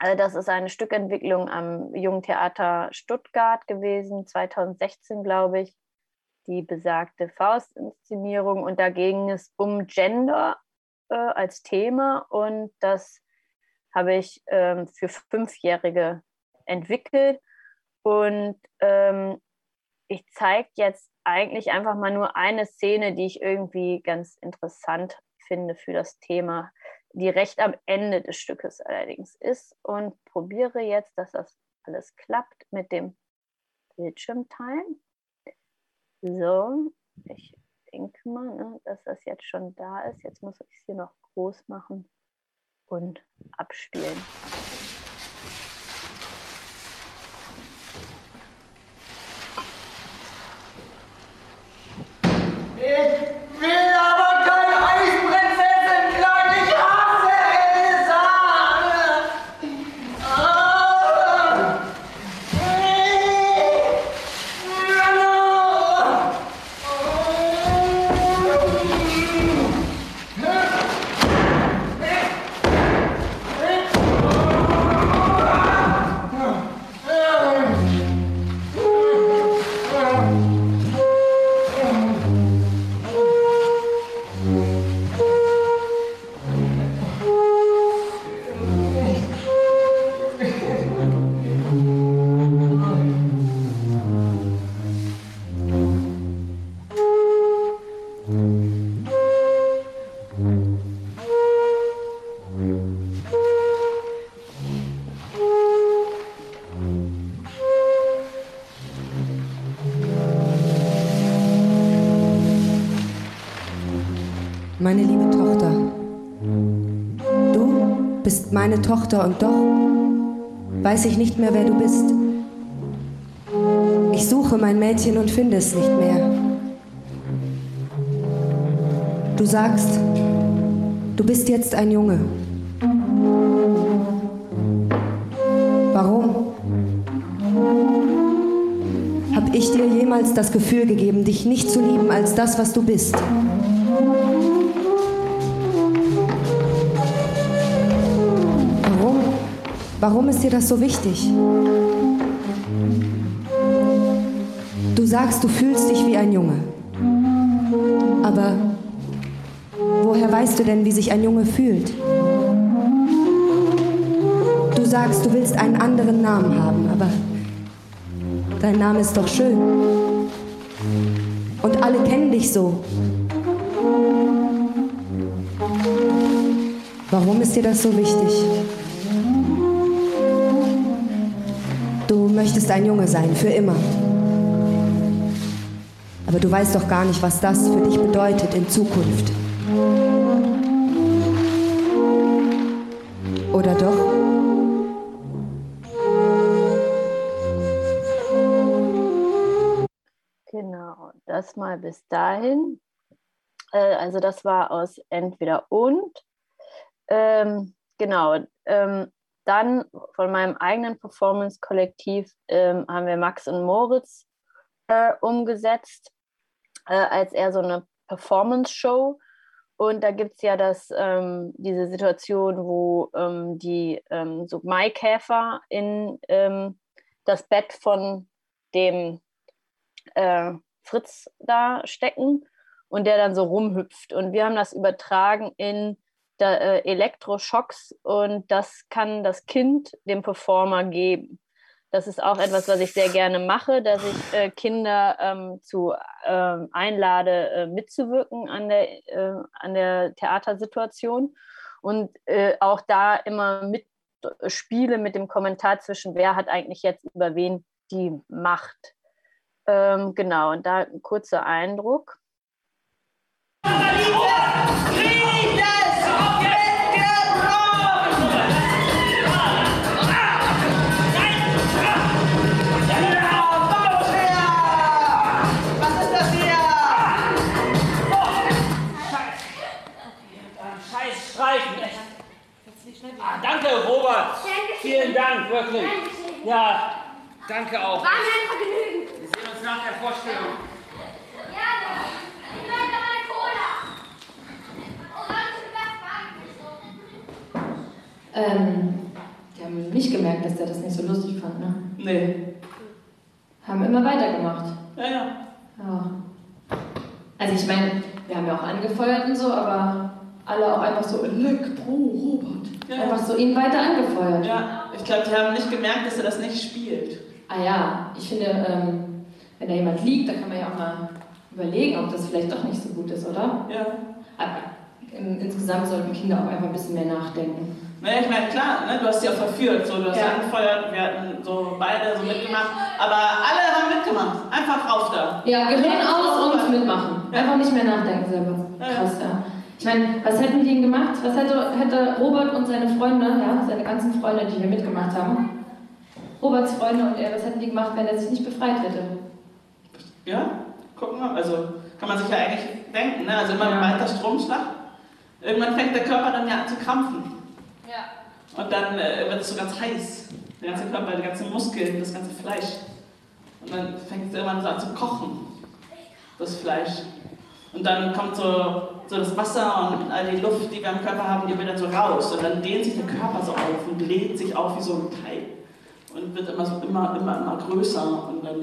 Also das ist eine Stückentwicklung am Jungen Theater Stuttgart gewesen, 2016, glaube ich, die besagte Faustinszenierung. Und da ging es um Gender äh, als Thema und das habe ich ähm, für Fünfjährige entwickelt. Und ähm, ich zeige jetzt eigentlich einfach mal nur eine Szene, die ich irgendwie ganz interessant finde für das Thema, die recht am Ende des Stückes allerdings ist und probiere jetzt, dass das alles klappt mit dem Bildschirmteilen. So, ich denke mal, ne, dass das jetzt schon da ist. Jetzt muss ich es hier noch groß machen und abspielen. Bist meine Tochter und doch weiß ich nicht mehr, wer du bist. Ich suche mein Mädchen und finde es nicht mehr. Du sagst, du bist jetzt ein Junge. Warum? Hab ich dir jemals das Gefühl gegeben, dich nicht zu lieben als das, was du bist? Warum ist dir das so wichtig? Du sagst, du fühlst dich wie ein Junge. Aber woher weißt du denn, wie sich ein Junge fühlt? Du sagst, du willst einen anderen Namen haben, aber dein Name ist doch schön. Und alle kennen dich so. Warum ist dir das so wichtig? Möchtest ein Junge sein, für immer. Aber du weißt doch gar nicht, was das für dich bedeutet in Zukunft. Oder doch? Genau, das mal bis dahin. Äh, also das war aus Entweder und. Ähm, genau, ähm, dann von meinem eigenen Performance-Kollektiv ähm, haben wir Max und Moritz äh, umgesetzt äh, als eher so eine Performance-Show. Und da gibt es ja das, ähm, diese Situation, wo ähm, die ähm, so Maikäfer in ähm, das Bett von dem äh, Fritz da stecken und der dann so rumhüpft. Und wir haben das übertragen in der, äh, Elektroschocks und das kann das Kind dem Performer geben. Das ist auch etwas, was ich sehr gerne mache, dass ich äh, Kinder ähm, zu ähm, einlade, äh, mitzuwirken an der, äh, an der Theatersituation und äh, auch da immer mitspiele mit dem Kommentar zwischen, wer hat eigentlich jetzt über wen die Macht. Ähm, genau, und da ein kurzer Eindruck. Ah, danke, Robert. Vielen Dank, wirklich. Ja, danke auch. War mir ein Vergnügen. Wir sehen uns nach der Vorstellung. Gerne. Ich möchte eine Cola. Orange Ähm, die haben nicht gemerkt, dass der das nicht so lustig fand, ne? Nee. Haben immer weitergemacht. Ja, ja. Ja. Also ich meine, wir haben ja auch angefeuert und so, aber alle auch einfach so Elektro, Robert. Ja. Einfach so ihn weiter angefeuert. Ja, ich glaube, die haben nicht gemerkt, dass er das nicht spielt. Ah ja, ich finde, ähm, wenn da jemand liegt, dann kann man ja auch mal überlegen, ob das vielleicht doch nicht so gut ist, oder? Ja. Aber in, insgesamt sollten Kinder auch einfach ein bisschen mehr nachdenken. Naja, ich meine, klar, ne, du hast sie auch verführt, so, du hast Ja. angefeuert, wir hatten so beide so mitgemacht, aber alle haben mitgemacht. Einfach rauf da. Ja, Gehirn aus und mitmachen. Einfach nicht mehr nachdenken selber. Krass, ja. Ich meine, was hätten die denn gemacht? Was hätte, hätte Robert und seine Freunde, ja, seine ganzen Freunde, die hier mitgemacht haben, Roberts Freunde und er, was hätten die gemacht, wenn er sich nicht befreit hätte? Ja, gucken wir. Also kann man sich ja eigentlich denken, ne? Also immer Ja. weiter Stromschlag. Irgendwann fängt der Körper dann ja an zu krampfen. Ja. Und dann äh, wird es so ganz heiß. Der ganze Körper, die ganzen Muskeln, das ganze Fleisch. Und dann fängt es irgendwann so an zu kochen, das Fleisch. Und dann kommt so, so das Wasser und all die Luft, die wir im Körper haben, die wird dann so raus. Und dann dehnt sich der Körper so auf und bläht sich auf wie so ein Teig. Und wird immer so immer, immer, immer größer. Und dann,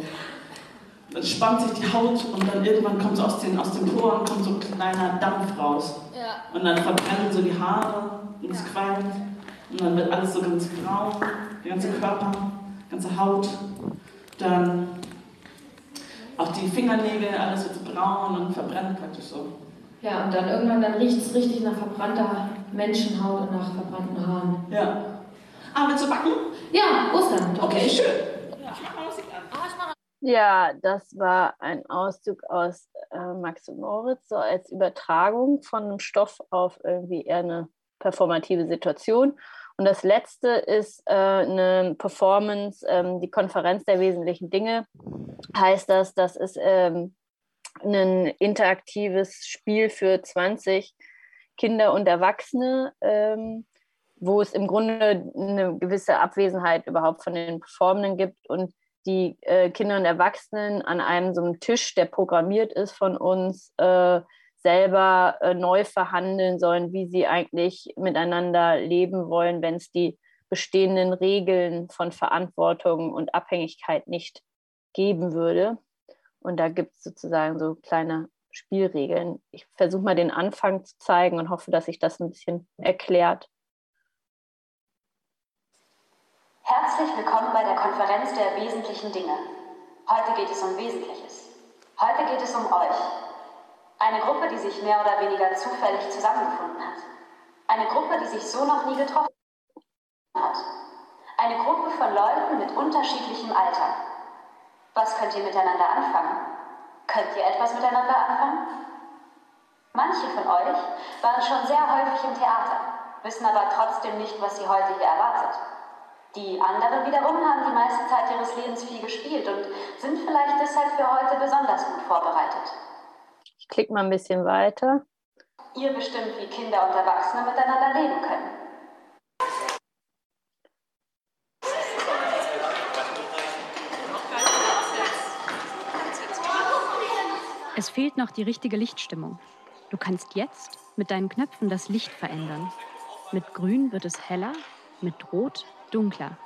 dann spannt sich die Haut und dann irgendwann kommt so aus den, aus den Poren kommt so ein kleiner Dampf raus. Ja. Und dann verbrennen so die Haare und es qualmt. Und dann wird alles so ganz grau, der ganze Körper, die ganze Haut. Dann auch die Fingernägel, alles wird so braun und verbrennt praktisch so. Ja, und dann irgendwann dann riecht es richtig nach verbrannter Menschenhaut und nach verbrannten Haaren. Ja. Ah, willst du backen? Ja, Ostern. Okay, schön. Ja, das war ein Auszug aus äh, Max und Moritz, so als Übertragung von einem Stoff auf irgendwie eher eine performative Situation. Und das letzte ist äh, eine Performance, ähm, die Konferenz der wesentlichen Dinge. Heißt das, das ist ähm, ein interaktives Spiel für 20 Kinder und Erwachsene, ähm, wo es im Grunde eine gewisse Abwesenheit überhaupt von den Performenden gibt und die äh, Kinder und Erwachsenen an einem so einem Tisch, der programmiert ist von uns, äh, selber äh, neu verhandeln sollen, wie sie eigentlich miteinander leben wollen, wenn es die bestehenden Regeln von Verantwortung und Abhängigkeit nicht geben würde. Und da gibt es sozusagen so kleine Spielregeln. Ich versuche mal den Anfang zu zeigen und hoffe, dass sich das ein bisschen erklärt. Herzlich willkommen bei der Konferenz der wesentlichen Dinge. Heute geht es um Wesentliches. Heute geht es um euch, eine Gruppe, die sich mehr oder weniger zufällig zusammengefunden hat. Eine Gruppe, die sich so noch nie getroffen hat. Eine Gruppe von Leuten mit unterschiedlichem Alter. Was könnt ihr miteinander anfangen? Könnt ihr etwas miteinander anfangen? Manche von euch waren schon sehr häufig im Theater, wissen aber trotzdem nicht, was sie heute hier erwartet. Die anderen wiederum haben die meiste Zeit ihres Lebens viel gespielt und sind vielleicht deshalb für heute besonders gut vorbereitet. Ich klicke mal ein bisschen weiter. Ihr bestimmt, wie Kinder und Erwachsene miteinander leben können. Es fehlt noch die richtige Lichtstimmung. Du kannst jetzt mit deinen Knöpfen das Licht verändern. Mit Grün wird es heller, mit Rot dunkler.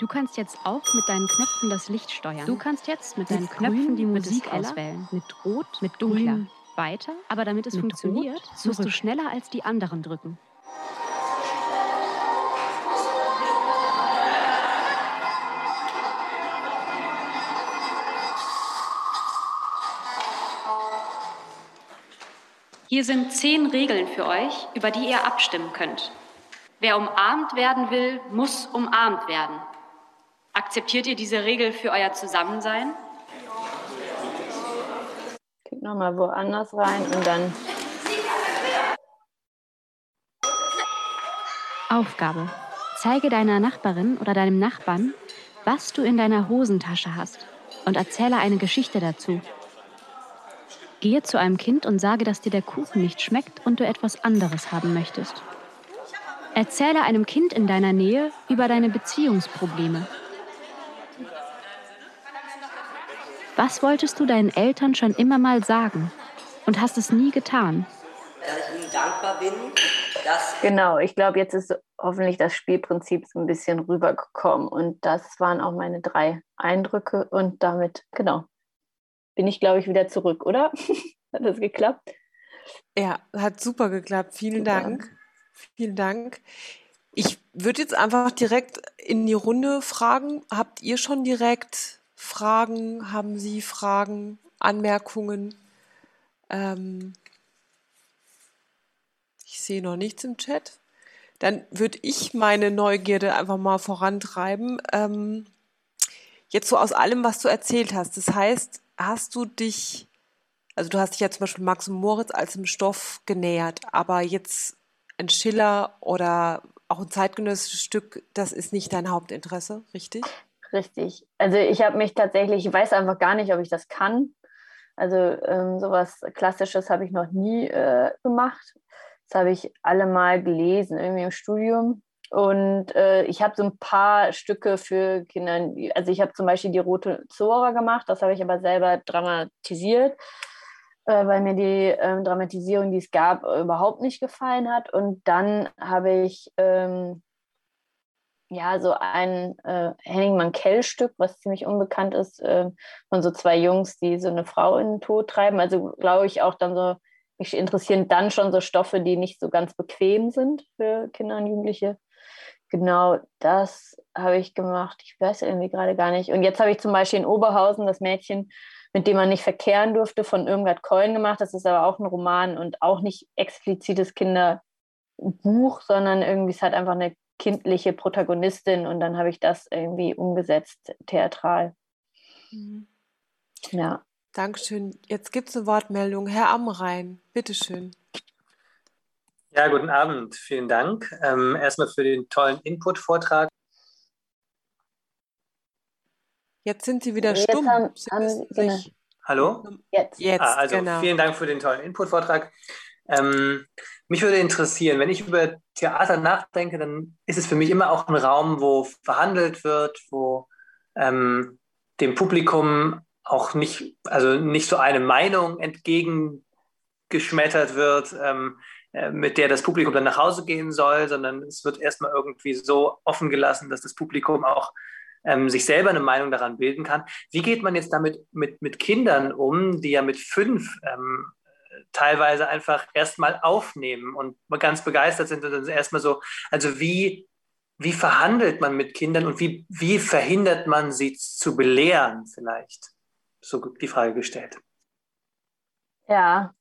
Du kannst jetzt auch mit deinen Knöpfen das Licht steuern. Du kannst jetzt mit, mit deinen Knöpfen die Musik auswählen. Mit Rot, mit dunkler. Grün weiter. Aber damit es funktioniert, Rot, musst du schneller als die anderen drücken. Hier sind zehn Regeln für euch, über die ihr abstimmen könnt. Wer umarmt werden will, muss umarmt werden. Akzeptiert ihr diese Regel für euer Zusammensein? Klick nochmal woanders rein und dann. Aufgabe. Zeige deiner Nachbarin oder deinem Nachbarn, was du in deiner Hosentasche hast und erzähle eine Geschichte dazu. Gehe zu einem Kind und sage, dass dir der Kuchen nicht schmeckt und du etwas anderes haben möchtest. Erzähle einem Kind in deiner Nähe über deine Beziehungsprobleme Was wolltest du deinen Eltern schon immer mal sagen und hast es nie getan? Dass ich ihnen dankbar bin, dass. Genau, ich glaube, jetzt ist hoffentlich das Spielprinzip so ein bisschen rübergekommen. Und das waren auch meine drei Eindrücke. Und damit, genau, bin ich, glaube ich, wieder zurück, oder? hat das geklappt? Ja, hat super geklappt. Vielen super. Dank. Vielen Dank. Ich würde jetzt einfach direkt in die Runde fragen. Habt ihr schon direkt Fragen? Haben Sie Fragen, Anmerkungen? Ähm, ich sehe noch nichts im Chat. Dann würde ich meine Neugierde einfach mal vorantreiben. Ähm, jetzt so aus allem, was du erzählt hast. Das heißt, hast du dich, also du hast dich ja zum Beispiel Max und Moritz als im Stoff genähert, aber jetzt ein Schiller oder auch ein zeitgenössisches Stück, das ist nicht dein Hauptinteresse, richtig? Richtig. Also ich habe mich tatsächlich, ich weiß einfach gar nicht, ob ich das kann. Also ähm, sowas Klassisches habe ich noch nie äh, gemacht. Das habe ich alle mal gelesen, irgendwie im Studium. Und äh, ich habe so ein paar Stücke für Kinder, also ich habe zum Beispiel die Rote Zora gemacht, das habe ich aber selber dramatisiert, äh, weil mir die ähm, Dramatisierung, die es gab, überhaupt nicht gefallen hat. Und dann habe ich ähm, ja, so ein äh, Henning Mankell-Stück, was ziemlich unbekannt ist, äh, von so zwei Jungs, die so eine Frau in den Tod treiben. Also glaube ich auch dann so, mich interessieren dann schon so Stoffe, die nicht so ganz bequem sind für Kinder und Jugendliche. Genau das habe ich gemacht. Ich weiß irgendwie gerade gar nicht. Und jetzt habe ich zum Beispiel in Oberhausen das Mädchen, mit dem man nicht verkehren durfte, von Irmgard Keulen gemacht. Das ist aber auch ein Roman und auch nicht explizites Kinderbuch, sondern irgendwie es hat einfach eine kindliche Protagonistin und dann habe ich das irgendwie umgesetzt, theatral. Mhm. Ja. Dankeschön. Jetzt gibt es eine Wortmeldung. Herr Amrein, bitteschön. Ja, guten Abend. Vielen Dank. Ähm, erstmal für den tollen Input-Vortrag. Jetzt sind Sie wieder Jetzt stumm. haben- Sie haben Sie- genau. Hallo? Jetzt. jetzt, Ah, also genau. vielen Dank für den tollen Input-Vortrag. Ähm, mich würde interessieren, wenn ich über Theater nachdenke, dann ist es für mich immer auch ein Raum, wo verhandelt wird, wo ähm, dem Publikum auch nicht, also nicht so eine Meinung entgegengeschmettert wird, ähm, äh, mit der das Publikum dann nach Hause gehen soll, sondern es wird erstmal irgendwie so offen gelassen, dass das Publikum auch ähm, sich selber eine Meinung daran bilden kann. Wie geht man jetzt damit mit, mit Kindern um, die ja mit fünf ähm, teilweise einfach erstmal aufnehmen und ganz begeistert sind und dann erstmal so, also wie, wie verhandelt man mit Kindern und wie, wie verhindert man sie zu belehren vielleicht? So die Frage gestellt. Ja.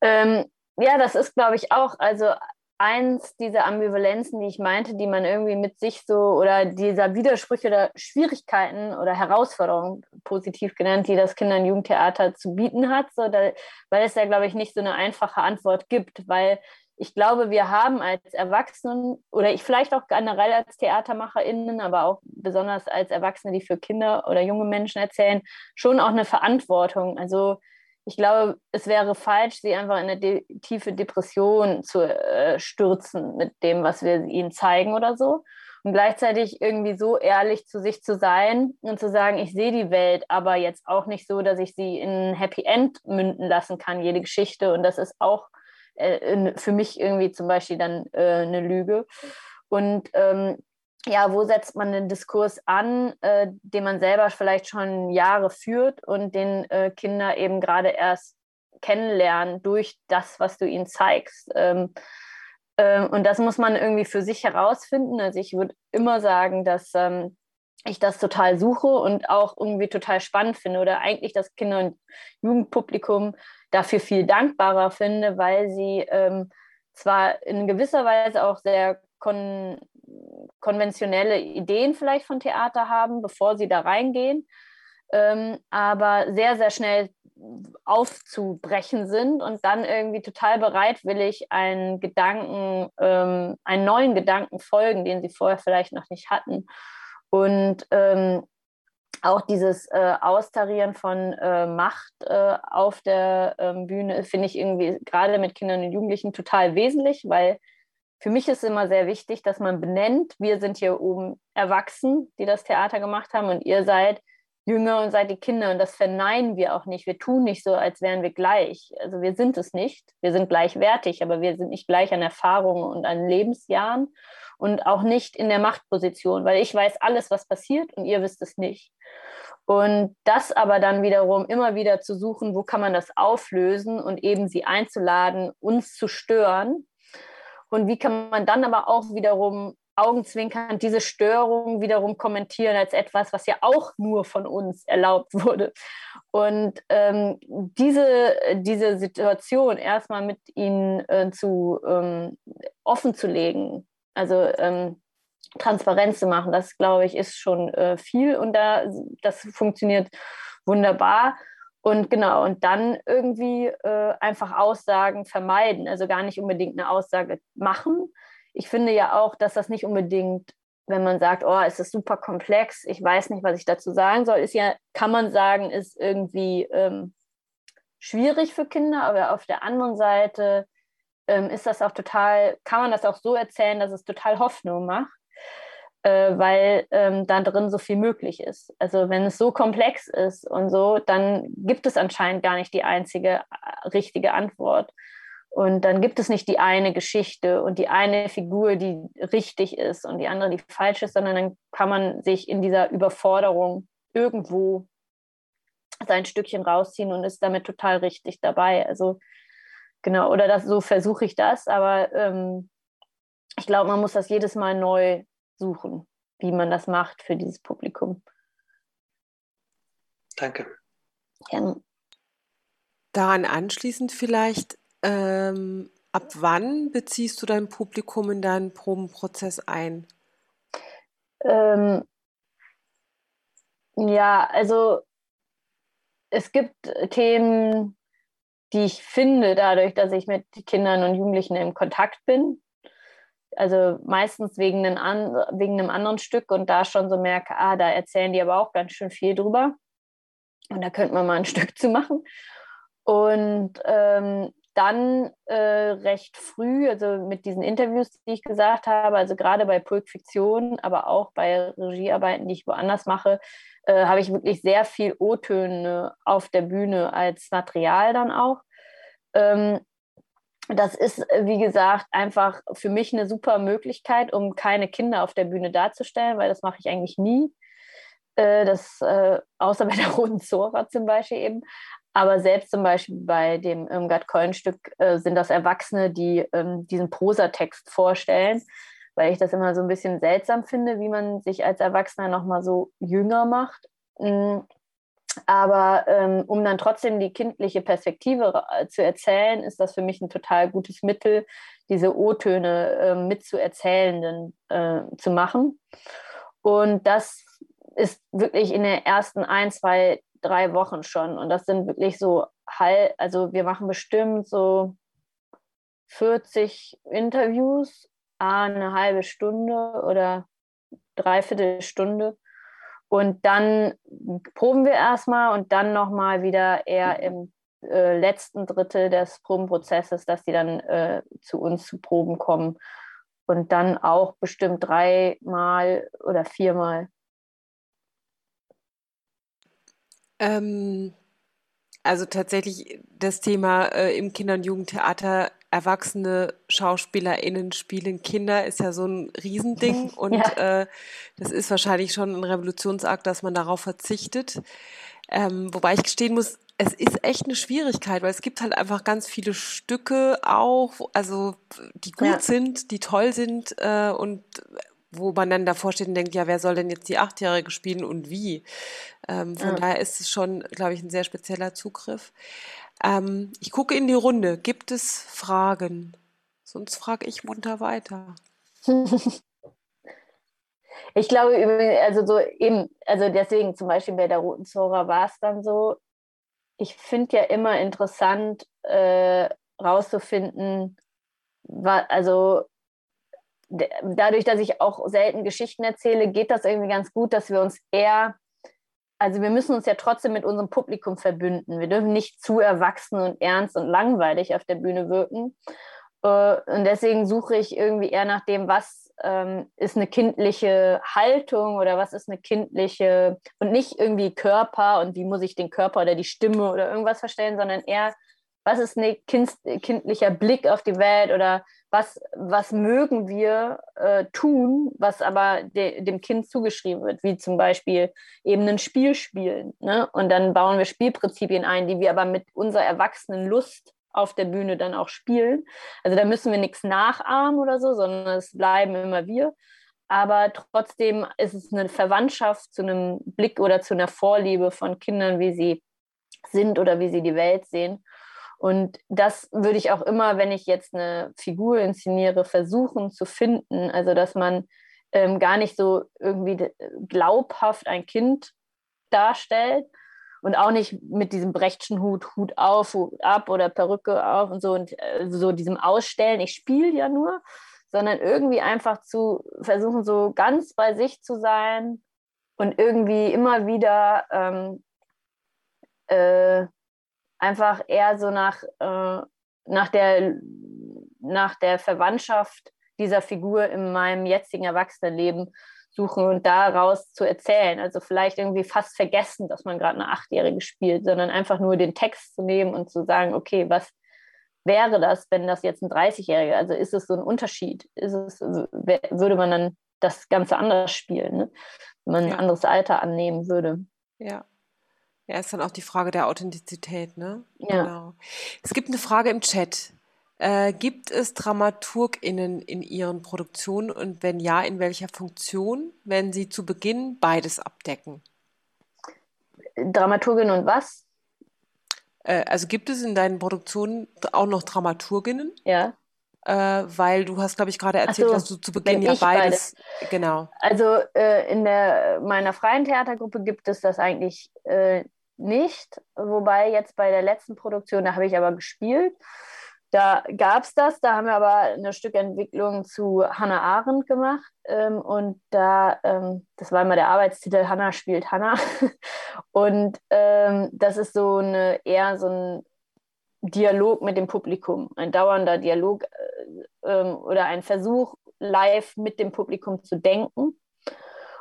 Ähm, ja, das ist, glaube ich, auch, also eins dieser Ambivalenzen, die ich meinte, die man irgendwie mit sich so oder dieser Widersprüche oder Schwierigkeiten oder Herausforderungen positiv genannt, die das Kinder- und Jugendtheater zu bieten hat, so da, weil es ja, glaube ich, nicht so eine einfache Antwort gibt, weil ich glaube, wir haben als Erwachsenen oder ich vielleicht auch generell als TheatermacherInnen, aber auch besonders als Erwachsene, die für Kinder oder junge Menschen erzählen, schon auch eine Verantwortung. Also ich glaube, es wäre falsch, sie einfach in eine de tiefe Depression zu äh, stürzen mit dem, was wir ihnen zeigen oder so. Und gleichzeitig irgendwie so ehrlich zu sich zu sein und zu sagen, ich sehe die Welt, aber jetzt auch nicht so, dass ich sie in ein Happy End münden lassen kann, jede Geschichte. Und das ist auch äh, für mich irgendwie zum Beispiel dann äh, eine Lüge. Und ähm, ja, wo setzt man den Diskurs an, äh, den man selber vielleicht schon Jahre führt und den äh, Kinder eben gerade erst kennenlernen durch das, was du ihnen zeigst. Ähm, ähm, und das muss man irgendwie für sich herausfinden. Also ich würde immer sagen, dass ähm, ich das total suche und auch irgendwie total spannend finde oder eigentlich das Kinder- und Jugendpublikum dafür viel dankbarer finde, weil sie ähm, zwar in gewisser Weise auch sehr kon konventionelle Ideen vielleicht von Theater haben, bevor sie da reingehen, ähm, aber sehr, sehr schnell aufzubrechen sind und dann irgendwie total bereitwillig einen Gedanken, ähm, einen neuen Gedanken folgen, den sie vorher vielleicht noch nicht hatten. Und ähm, auch dieses äh, Austarieren von äh, Macht äh, auf der ähm, Bühne finde ich irgendwie gerade mit Kindern und Jugendlichen total wesentlich, weil für mich ist immer sehr wichtig, dass man benennt, wir sind hier oben erwachsen, die das Theater gemacht haben und ihr seid jünger und seid die Kinder und das verneinen wir auch nicht. Wir tun nicht so, als wären wir gleich. Also wir sind es nicht. Wir sind gleichwertig, aber wir sind nicht gleich an Erfahrungen und an Lebensjahren und auch nicht in der Machtposition, weil ich weiß alles, was passiert und ihr wisst es nicht. Und das aber dann wiederum immer wieder zu suchen, wo kann man das auflösen und eben sie einzuladen, uns zu stören. Und wie kann man dann aber auch wiederum augenzwinkernd diese Störung wiederum kommentieren als etwas, was ja auch nur von uns erlaubt wurde. Und ähm, diese, diese Situation erstmal mit ihnen äh, zu ähm, offen zu legen, also ähm, Transparenz zu machen, das glaube ich ist schon äh, viel und da das funktioniert wunderbar. Und genau, und dann irgendwie äh, einfach Aussagen vermeiden, also gar nicht unbedingt eine Aussage machen. Ich finde ja auch, dass das nicht unbedingt, wenn man sagt, oh, es ist super komplex, ich weiß nicht, was ich dazu sagen soll, ist ja, kann man sagen, ist irgendwie ähm, schwierig für Kinder, aber auf der anderen Seite ähm, ist das auch total, kann man das auch so erzählen, dass es total Hoffnung macht äh, weil ähm, da drin so viel möglich ist. Also wenn es so komplex ist und so, dann gibt es anscheinend gar nicht die einzige äh, richtige Antwort. Und dann gibt es nicht die eine Geschichte und die eine Figur, die richtig ist und die andere, die falsch ist, sondern dann kann man sich in dieser Überforderung irgendwo sein Stückchen rausziehen und ist damit total richtig dabei. Also genau, oder das, so versuche ich das, aber ähm, ich glaube, man muss das jedes Mal neu suchen, wie man das macht für dieses Publikum. Danke. Ja. Daran anschließend vielleicht, ähm, ab wann beziehst du dein Publikum in deinen Probenprozess ein? Ähm, ja, also es gibt Themen, die ich finde, dadurch, dass ich mit Kindern und Jugendlichen in Kontakt bin. Also meistens wegen einem, wegen einem anderen Stück und da schon so merke, ah, da erzählen die aber auch ganz schön viel drüber. Und da könnte man mal ein Stück zu machen. Und ähm, dann äh, recht früh, also mit diesen Interviews, die ich gesagt habe, also gerade bei Pulp Fiktion, aber auch bei Regiearbeiten, die ich woanders mache, äh, habe ich wirklich sehr viel O-Töne auf der Bühne als Material dann auch. Ähm, das ist, wie gesagt, einfach für mich eine super Möglichkeit, um keine Kinder auf der Bühne darzustellen, weil das mache ich eigentlich nie. Äh, das, äh, außer bei der Roten Zora zum Beispiel eben. Aber selbst zum Beispiel bei dem Irmgard Kollen-Stück äh, sind das Erwachsene, die ähm, diesen Prosatext vorstellen, weil ich das immer so ein bisschen seltsam finde, wie man sich als Erwachsener nochmal so jünger macht. Aber ähm, um dann trotzdem die kindliche Perspektive zu erzählen, ist das für mich ein total gutes Mittel, diese O-Töne äh, mitzuerzählenden äh, zu machen. Und das ist wirklich in den ersten ein, zwei drei Wochen schon. Und das sind wirklich so halb, also wir machen bestimmt so 40 Interviews, eine halbe Stunde oder dreiviertel Stunde. Und dann proben wir erstmal und dann nochmal wieder eher im äh, letzten Drittel des Probenprozesses, dass die dann äh, zu uns zu Proben kommen. Und dann auch bestimmt dreimal oder viermal Ähm, also tatsächlich das Thema äh, im Kinder- und Jugendtheater erwachsene SchauspielerInnen spielen Kinder ist ja so ein Riesending und ja. äh, das ist wahrscheinlich schon ein Revolutionsakt, dass man darauf verzichtet. Ähm, wobei ich gestehen muss, es ist echt eine Schwierigkeit, weil es gibt halt einfach ganz viele Stücke auch, also die gut ja. sind, die toll sind äh, und wo man dann davor steht und denkt, ja, wer soll denn jetzt die Achtjährige spielen und wie? Ähm, von ja. daher ist es schon, glaube ich, ein sehr spezieller Zugriff. Ähm, ich gucke in die Runde. Gibt es Fragen? Sonst frage ich munter weiter. ich glaube, also so eben, also deswegen zum Beispiel bei der Roten Zora war es dann so, ich finde ja immer interessant, äh, rauszufinden, also dadurch, dass ich auch selten Geschichten erzähle, geht das irgendwie ganz gut, dass wir uns eher, also wir müssen uns ja trotzdem mit unserem Publikum verbünden. Wir dürfen nicht zu erwachsen und ernst und langweilig auf der Bühne wirken. Äh, und deswegen suche ich irgendwie eher nach dem, was ähm, ist eine kindliche Haltung oder was ist eine kindliche und nicht irgendwie Körper und wie muss ich den Körper oder die Stimme oder irgendwas verstellen, sondern eher, was ist ein kind, kindlicher Blick auf die Welt oder was, was mögen wir äh, tun, was aber de, dem Kind zugeschrieben wird, wie zum Beispiel eben ein Spiel spielen. Ne? Und dann bauen wir Spielprinzipien ein, die wir aber mit unserer erwachsenen Lust auf der Bühne dann auch spielen. Also da müssen wir nichts nachahmen oder so, sondern es bleiben immer wir. Aber trotzdem ist es eine Verwandtschaft zu einem Blick oder zu einer Vorliebe von Kindern, wie sie sind oder wie sie die Welt sehen. Und das würde ich auch immer, wenn ich jetzt eine Figur inszeniere, versuchen zu finden. Also, dass man ähm, gar nicht so irgendwie glaubhaft ein Kind darstellt und auch nicht mit diesem Brechtschen Hut, Hut auf, Hut ab oder Perücke auf und so und äh, so diesem Ausstellen, ich spiele ja nur, sondern irgendwie einfach zu versuchen, so ganz bei sich zu sein und irgendwie immer wieder ähm, äh, einfach eher so nach, äh, nach, der, nach der Verwandtschaft dieser Figur in meinem jetzigen Erwachsenenleben suchen und daraus zu erzählen. Also vielleicht irgendwie fast vergessen, dass man gerade eine Achtjährige spielt, sondern einfach nur den Text zu nehmen und zu sagen, okay, was wäre das, wenn das jetzt ein 30-Jähriger, also ist es so ein Unterschied? Ist es, würde man dann das Ganze anders spielen, ne? wenn man ja. ein anderes Alter annehmen würde? Ja. Ja, ist dann auch die Frage der Authentizität, ne? Ja. Genau. Es gibt eine Frage im Chat. Äh, gibt es DramaturgInnen in Ihren Produktionen und wenn ja, in welcher Funktion, wenn Sie zu Beginn beides abdecken? Dramaturgin und was? Äh, also gibt es in deinen Produktionen auch noch Dramaturginnen? Ja. Äh, weil du hast, glaube ich, gerade erzählt, so, dass du zu Beginn ja beides, beides, genau. Also äh, in der meiner freien Theatergruppe gibt es das eigentlich äh, nicht, wobei jetzt bei der letzten Produktion, da habe ich aber gespielt. Da gab es das, da haben wir aber eine Stückentwicklung zu Hannah Arendt gemacht ähm, und da, ähm, das war immer der Arbeitstitel, Hannah spielt Hannah und ähm, das ist so eine eher so ein Dialog mit dem Publikum, ein dauernder Dialog äh, äh, oder ein Versuch, live mit dem Publikum zu denken.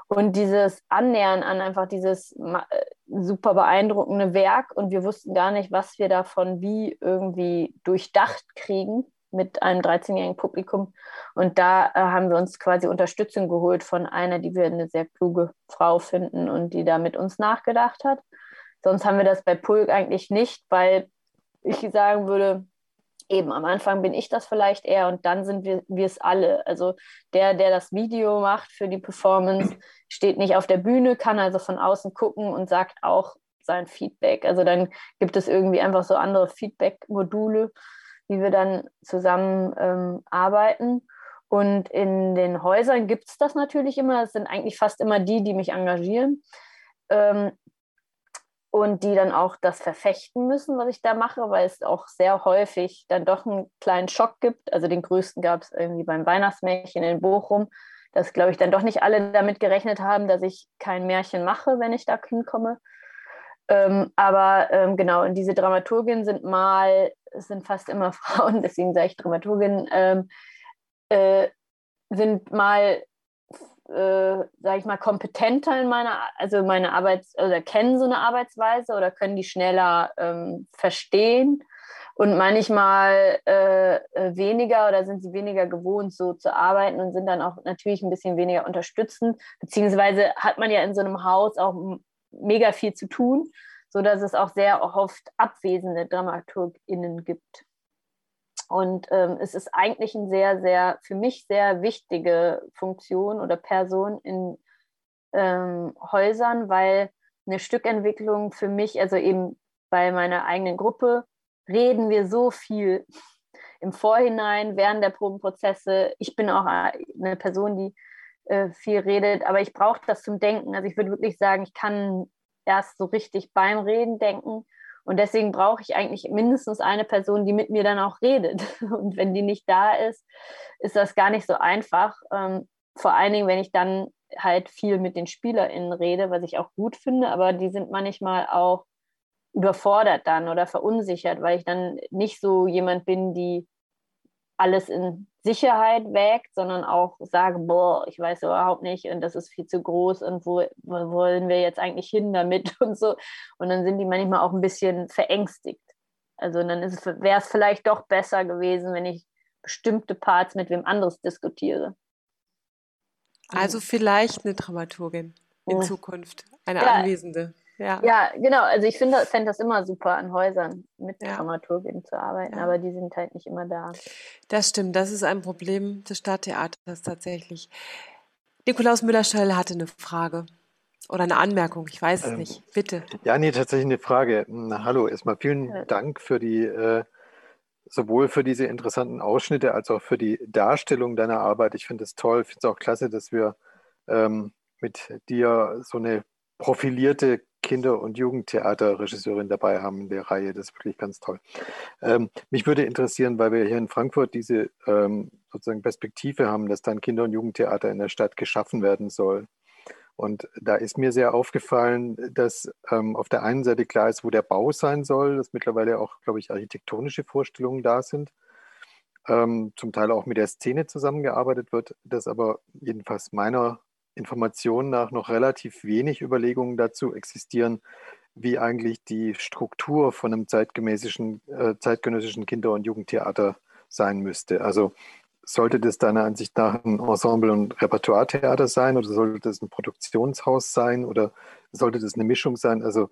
Und dieses Annähern an einfach dieses äh, super beeindruckende Werk und wir wussten gar nicht, was wir davon wie irgendwie durchdacht kriegen mit einem 13-jährigen Publikum. Und da äh, haben wir uns quasi Unterstützung geholt von einer, die wir eine sehr kluge Frau finden und die da mit uns nachgedacht hat. Sonst haben wir das bei Pulk eigentlich nicht, weil ich sagen würde, eben am Anfang bin ich das vielleicht eher und dann sind wir wir es alle. Also der, der das Video macht für die Performance, steht nicht auf der Bühne, kann also von außen gucken und sagt auch sein Feedback. Also dann gibt es irgendwie einfach so andere Feedback-Module, wie wir dann zusammen ähm, arbeiten. Und in den Häusern gibt es das natürlich immer. Es sind eigentlich fast immer die, die mich engagieren. Ähm, und die dann auch das verfechten müssen, was ich da mache, weil es auch sehr häufig dann doch einen kleinen Schock gibt. Also den größten gab es irgendwie beim Weihnachtsmärchen in Bochum, dass, glaube ich, dann doch nicht alle damit gerechnet haben, dass ich kein Märchen mache, wenn ich da hinkomme. Ähm, aber ähm, genau, und diese Dramaturgien sind mal, es sind fast immer Frauen, deswegen sage ich Dramaturgin, ähm, äh, sind mal äh, sage ich mal, kompetenter in meiner, also meine Arbeits- oder kennen so eine Arbeitsweise oder können die schneller ähm, verstehen und manchmal äh, weniger oder sind sie weniger gewohnt, so zu arbeiten und sind dann auch natürlich ein bisschen weniger unterstützend, beziehungsweise hat man ja in so einem Haus auch mega viel zu tun, sodass es auch sehr oft abwesende DramaturgInnen gibt. Und ähm, es ist eigentlich eine sehr, sehr, für mich sehr wichtige Funktion oder Person in ähm, Häusern, weil eine Stückentwicklung für mich, also eben bei meiner eigenen Gruppe, reden wir so viel im Vorhinein, während der Probenprozesse. Ich bin auch eine Person, die äh, viel redet, aber ich brauche das zum Denken. Also ich würde wirklich sagen, ich kann erst so richtig beim Reden denken und deswegen brauche ich eigentlich mindestens eine Person, die mit mir dann auch redet. Und wenn die nicht da ist, ist das gar nicht so einfach. Ähm, vor allen Dingen, wenn ich dann halt viel mit den SpielerInnen rede, was ich auch gut finde, aber die sind manchmal auch überfordert dann oder verunsichert, weil ich dann nicht so jemand bin, die alles in Sicherheit wägt, sondern auch sage, boah, ich weiß überhaupt nicht und das ist viel zu groß und wo, wo wollen wir jetzt eigentlich hin damit und so. Und dann sind die manchmal auch ein bisschen verängstigt. Also dann wäre es vielleicht doch besser gewesen, wenn ich bestimmte Parts mit wem anderes diskutiere. Also vielleicht eine Dramaturgin in. Zukunft, eine ja, Anwesende. Ja. ja, genau. Also ich finde fände das immer super, an Häusern mit ja. Dramaturgien zu arbeiten, ja. aber die sind halt nicht immer da. Das stimmt, das ist ein Problem des Stadttheaters tatsächlich. Nikolaus Müller-Schöll hatte eine Frage oder eine Anmerkung, ich weiß es ähm, nicht. Bitte. Ja, nee, tatsächlich eine Frage. Na, hallo, erstmal vielen Dank für die, äh, sowohl für diese interessanten Ausschnitte als auch für die Darstellung deiner Arbeit. Ich finde es toll, ich finde es auch klasse, dass wir ähm, mit dir so eine profilierte Kinder- und Jugendtheaterregisseurin dabei haben in der Reihe. Das ist wirklich ganz toll. Ähm, mich würde interessieren, weil wir hier in Frankfurt diese ähm, sozusagen Perspektive haben, dass dann Kinder- und Jugendtheater in der Stadt geschaffen werden soll. Und da ist mir sehr aufgefallen, dass ähm, auf der einen Seite klar ist, wo der Bau sein soll, dass mittlerweile auch, glaube ich, architektonische Vorstellungen da sind. Ähm, zum Teil auch mit der Szene zusammengearbeitet wird, dass aber jedenfalls meiner Informationen nach noch relativ wenig Überlegungen dazu existieren, wie eigentlich die Struktur von einem zeitgemäßen, äh, zeitgenössischen Kinder- und Jugendtheater sein müsste. Also sollte das deiner Ansicht nach ein Ensemble- und Repertoiretheater sein oder sollte das ein Produktionshaus sein oder sollte das eine Mischung sein? Also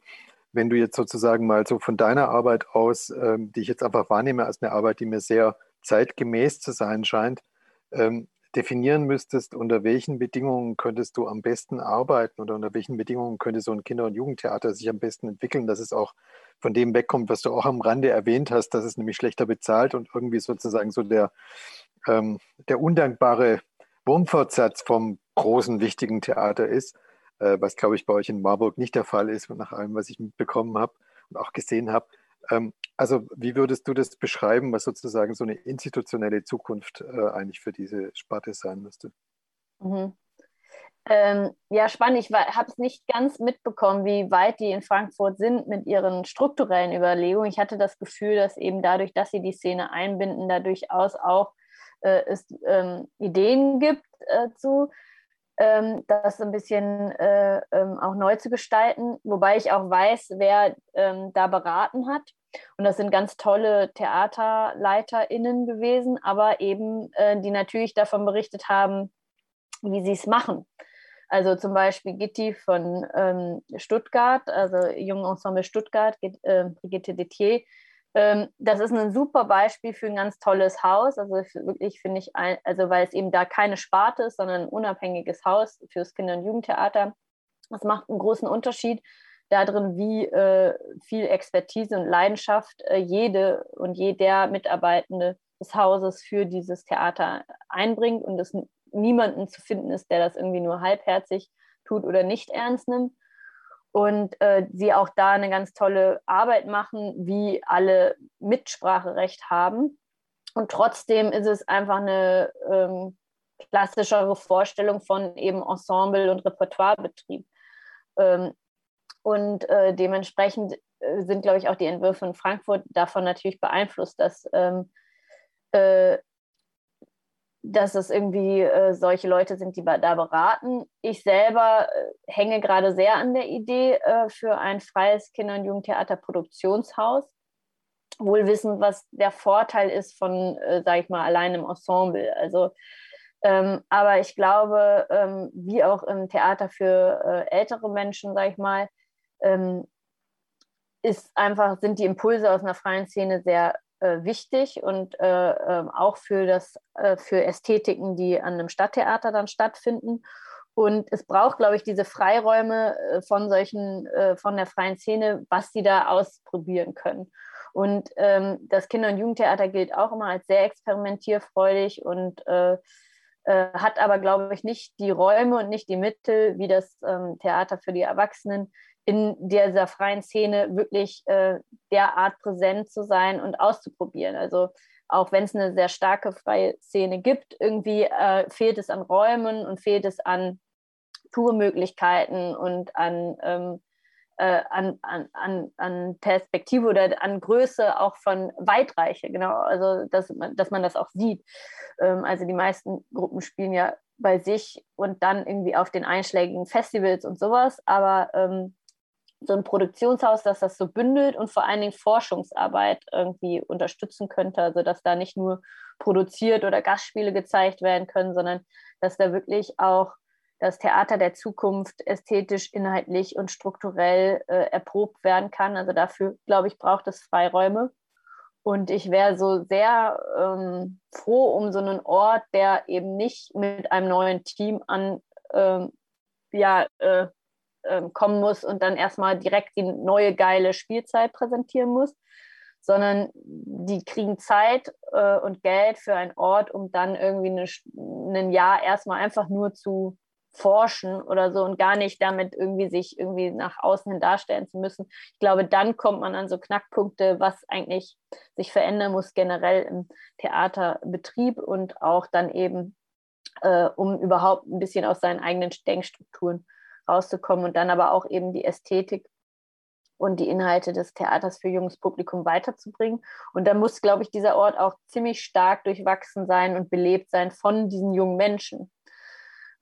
wenn du jetzt sozusagen mal so von deiner Arbeit aus, ähm, die ich jetzt einfach wahrnehme als eine Arbeit, die mir sehr zeitgemäß zu sein scheint, ähm, definieren müsstest, unter welchen Bedingungen könntest du am besten arbeiten oder unter welchen Bedingungen könnte so ein Kinder- und Jugendtheater sich am besten entwickeln, dass es auch von dem wegkommt, was du auch am Rande erwähnt hast, dass es nämlich schlechter bezahlt und irgendwie sozusagen so der, ähm, der undankbare Wurmfortsatz vom großen, wichtigen Theater ist, äh, was glaube ich bei euch in Marburg nicht der Fall ist, nach allem, was ich mitbekommen habe und auch gesehen habe. Ähm, also wie würdest du das beschreiben, was sozusagen so eine institutionelle Zukunft äh, eigentlich für diese Sparte sein müsste? Mhm. Ähm, ja, spannend. Ich habe es nicht ganz mitbekommen, wie weit die in Frankfurt sind mit ihren strukturellen Überlegungen. Ich hatte das Gefühl, dass eben dadurch, dass sie die Szene einbinden, da durchaus auch äh, es ähm, Ideen gibt äh, zu ähm, das ein bisschen äh, ähm, auch neu zu gestalten, wobei ich auch weiß, wer ähm, da beraten hat. Und das sind ganz tolle TheaterleiterInnen gewesen, aber eben, äh, die natürlich davon berichtet haben, wie sie es machen. Also zum Beispiel Gitti von ähm, Stuttgart, also Jungen Ensemble Stuttgart, äh, Brigitte Detier, ähm, das ist ein super Beispiel für ein ganz tolles Haus. Also wirklich finde ich, ein, also weil es eben da keine Sparte ist, sondern ein unabhängiges Haus fürs Kinder- und Jugendtheater. Das macht einen großen Unterschied darin, wie äh, viel Expertise und Leidenschaft äh, jede und jeder Mitarbeitende des Hauses für dieses Theater einbringt und es niemanden zu finden ist, der das irgendwie nur halbherzig tut oder nicht ernst nimmt und äh, sie auch da eine ganz tolle Arbeit machen, wie alle Mitspracherecht haben. Und trotzdem ist es einfach eine ähm, klassischere Vorstellung von eben Ensemble- und Repertoirebetrieb. Ähm, und äh, dementsprechend äh, sind, glaube ich, auch die Entwürfe in Frankfurt davon natürlich beeinflusst, dass ähm, äh, dass es irgendwie äh, solche Leute sind, die da beraten. Ich selber äh, hänge gerade sehr an der Idee äh, für ein freies Kinder- und Jugendtheater-Produktionshaus. Wohl wissen, was der Vorteil ist von, sage ich mal, allein im Ensemble. Also, ähm, aber ich glaube, ähm, wie auch im Theater für äh, ältere Menschen, sage ich mal, ähm, ist einfach, sind die Impulse aus einer freien Szene sehr äh, wichtig und äh, ähm, auch für, das, äh, für Ästhetiken, die an einem Stadttheater dann stattfinden. Und es braucht, glaube ich, diese Freiräume äh, von solchen, äh, von der freien Szene, was sie da ausprobieren können. Und ähm, das Kinder- und Jugendtheater gilt auch immer als sehr experimentierfreudig und äh, hat aber, glaube ich, nicht die Räume und nicht die Mittel wie das ähm, Theater für die Erwachsenen, in dieser freien Szene wirklich äh, derart präsent zu sein und auszuprobieren. Also auch wenn es eine sehr starke freie Szene gibt, irgendwie äh, fehlt es an Räumen und fehlt es an Tourmöglichkeiten und an, ähm, äh, an, an, an Perspektive oder an Größe auch von Weitreiche, genau, also dass man, dass man das auch sieht. Ähm, also die meisten Gruppen spielen ja bei sich und dann irgendwie auf den einschlägigen Festivals und sowas, aber ähm, so ein Produktionshaus, dass das so bündelt und vor allen Dingen Forschungsarbeit irgendwie unterstützen könnte. Also dass da nicht nur produziert oder Gastspiele gezeigt werden können, sondern dass da wirklich auch das Theater der Zukunft ästhetisch, inhaltlich und strukturell äh, erprobt werden kann. Also dafür, glaube ich, braucht es Freiräume. Und ich wäre so sehr ähm, froh um so einen Ort, der eben nicht mit einem neuen Team an ähm, ja, äh, ähm, kommen muss und dann erstmal direkt die neue geile Spielzeit präsentieren muss, sondern die kriegen Zeit äh, und Geld für einen Ort, um dann irgendwie eine, ein Jahr erstmal einfach nur zu forschen oder so und gar nicht damit irgendwie sich irgendwie nach außen hin darstellen zu müssen. Ich glaube, dann kommt man an so Knackpunkte, was eigentlich sich verändern muss generell im Theaterbetrieb und auch dann eben, äh, um überhaupt ein bisschen aus seinen eigenen Denkstrukturen rauszukommen und dann aber auch eben die Ästhetik und die Inhalte des Theaters für junges Publikum weiterzubringen. Und da muss, glaube ich, dieser Ort auch ziemlich stark durchwachsen sein und belebt sein von diesen jungen Menschen.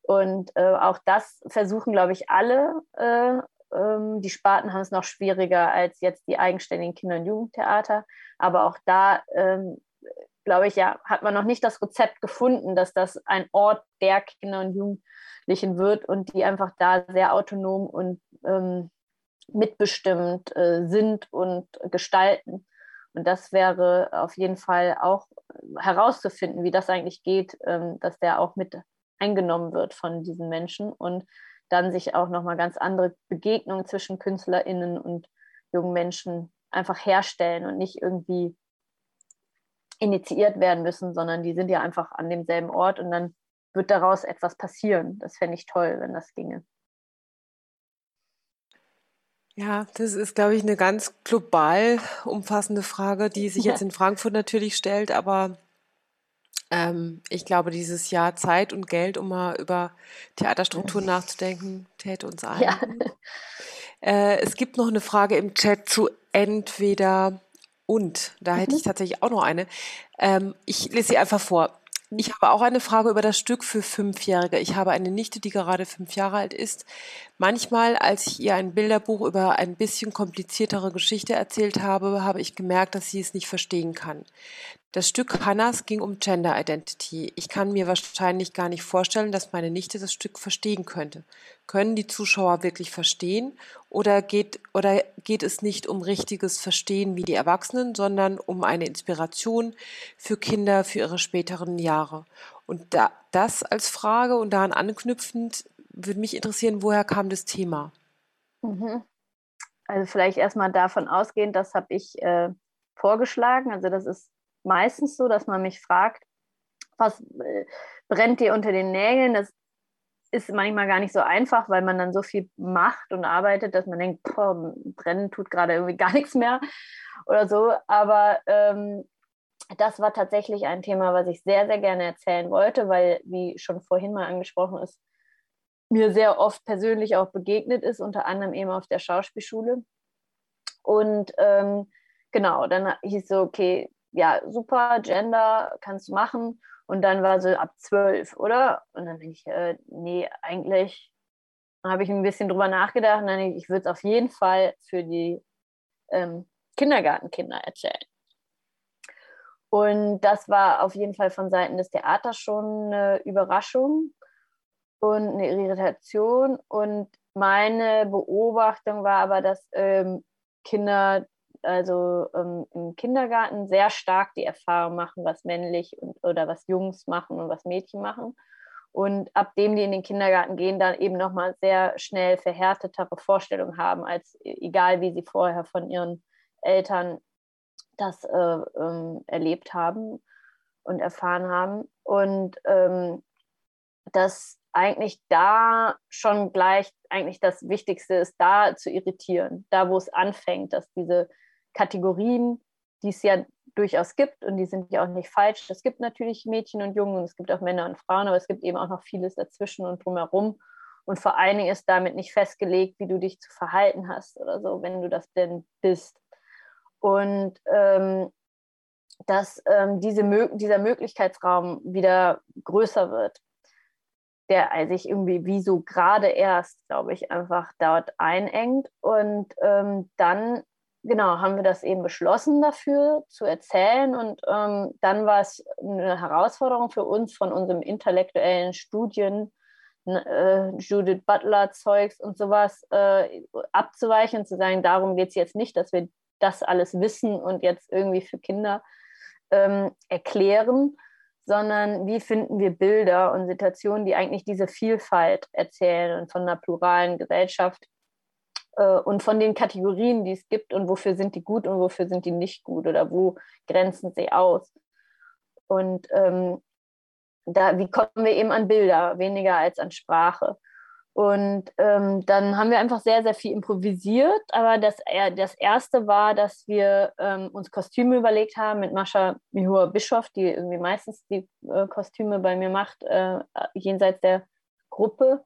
Und äh, auch das versuchen, glaube ich, alle. Äh, ähm, die Sparten haben es noch schwieriger als jetzt die eigenständigen Kinder- und Jugendtheater. Aber auch da, ähm, glaube ich, ja, hat man noch nicht das Rezept gefunden, dass das ein Ort der Kinder- und Jugendlichen wird und die einfach da sehr autonom und ähm, mitbestimmt äh, sind und gestalten. Und das wäre auf jeden Fall auch herauszufinden, wie das eigentlich geht, ähm, dass der auch mit eingenommen wird von diesen Menschen und dann sich auch nochmal ganz andere Begegnungen zwischen KünstlerInnen und jungen Menschen einfach herstellen und nicht irgendwie initiiert werden müssen, sondern die sind ja einfach an demselben Ort und dann wird daraus etwas passieren. Das fände ich toll, wenn das ginge. Ja, das ist, glaube ich, eine ganz global umfassende Frage, die sich jetzt in Frankfurt natürlich stellt, aber ähm, ich glaube, dieses Jahr Zeit und Geld, um mal über Theaterstrukturen nachzudenken, täte uns ein. Ja. Äh, es gibt noch eine Frage im Chat zu entweder und. Da hätte ich mhm. tatsächlich auch noch eine. Ähm, ich lese sie einfach vor. Ich habe auch eine Frage über das Stück für Fünfjährige. Ich habe eine Nichte, die gerade fünf Jahre alt ist. Manchmal, als ich ihr ein Bilderbuch über ein bisschen kompliziertere Geschichte erzählt habe, habe ich gemerkt, dass sie es nicht verstehen kann. Das Stück Hannas ging um Gender Identity. Ich kann mir wahrscheinlich gar nicht vorstellen, dass meine Nichte das Stück verstehen könnte. Können die Zuschauer wirklich verstehen oder geht, oder geht es nicht um richtiges Verstehen wie die Erwachsenen, sondern um eine Inspiration für Kinder für ihre späteren Jahre? Und da, das als Frage und daran anknüpfend würde mich interessieren, woher kam das Thema? Mhm. Also vielleicht erstmal davon ausgehend, das habe ich äh, vorgeschlagen. Also das ist meistens so, dass man mich fragt, was äh, brennt dir unter den Nägeln? Das ist manchmal gar nicht so einfach, weil man dann so viel macht und arbeitet, dass man denkt, boah, brennen tut gerade irgendwie gar nichts mehr oder so. Aber ähm, das war tatsächlich ein Thema, was ich sehr, sehr gerne erzählen wollte, weil, wie schon vorhin mal angesprochen ist, mir sehr oft persönlich auch begegnet ist, unter anderem eben auf der Schauspielschule. Und ähm, genau, dann hieß es so, okay, ja, super, Gender kannst du machen. Und dann war so ab zwölf, oder? Und dann denke ich, äh, nee, eigentlich habe ich ein bisschen drüber nachgedacht und dann ich, ich würde es auf jeden Fall für die ähm, Kindergartenkinder erzählen. Und das war auf jeden Fall von Seiten des Theaters schon eine Überraschung und eine Irritation. Und meine Beobachtung war aber, dass ähm, Kinder also ähm, im Kindergarten sehr stark die Erfahrung machen, was männlich und, oder was Jungs machen und was Mädchen machen. Und ab dem die in den Kindergarten gehen, dann eben nochmal sehr schnell verhärtetere Vorstellungen haben, als egal wie sie vorher von ihren Eltern das äh, ähm, erlebt haben und erfahren haben. Und ähm, dass eigentlich da schon gleich eigentlich das Wichtigste ist, da zu irritieren, da wo es anfängt, dass diese Kategorien, die es ja durchaus gibt und die sind ja auch nicht falsch. Es gibt natürlich Mädchen und Jungen und es gibt auch Männer und Frauen, aber es gibt eben auch noch vieles dazwischen und drumherum. Und vor allen Dingen ist damit nicht festgelegt, wie du dich zu verhalten hast oder so, wenn du das denn bist. Und ähm, dass ähm, diese, dieser Möglichkeitsraum wieder größer wird, der sich irgendwie wie so gerade erst, glaube ich, einfach dort einengt und ähm, dann genau, haben wir das eben beschlossen dafür zu erzählen. Und ähm, dann war es eine Herausforderung für uns von unserem intellektuellen Studien, äh, Judith Butler Zeugs und sowas äh, abzuweichen und zu sagen, darum geht es jetzt nicht, dass wir das alles wissen und jetzt irgendwie für Kinder ähm, erklären, sondern wie finden wir Bilder und Situationen, die eigentlich diese Vielfalt erzählen und von einer pluralen Gesellschaft und von den Kategorien, die es gibt und wofür sind die gut und wofür sind die nicht gut oder wo grenzen sie aus. Und ähm, da, wie kommen wir eben an Bilder, weniger als an Sprache. Und ähm, dann haben wir einfach sehr, sehr viel improvisiert. Aber das, äh, das erste war, dass wir ähm, uns Kostüme überlegt haben mit Mascha Mihua Bischoff, die irgendwie meistens die äh, Kostüme bei mir macht, äh, jenseits der Gruppe.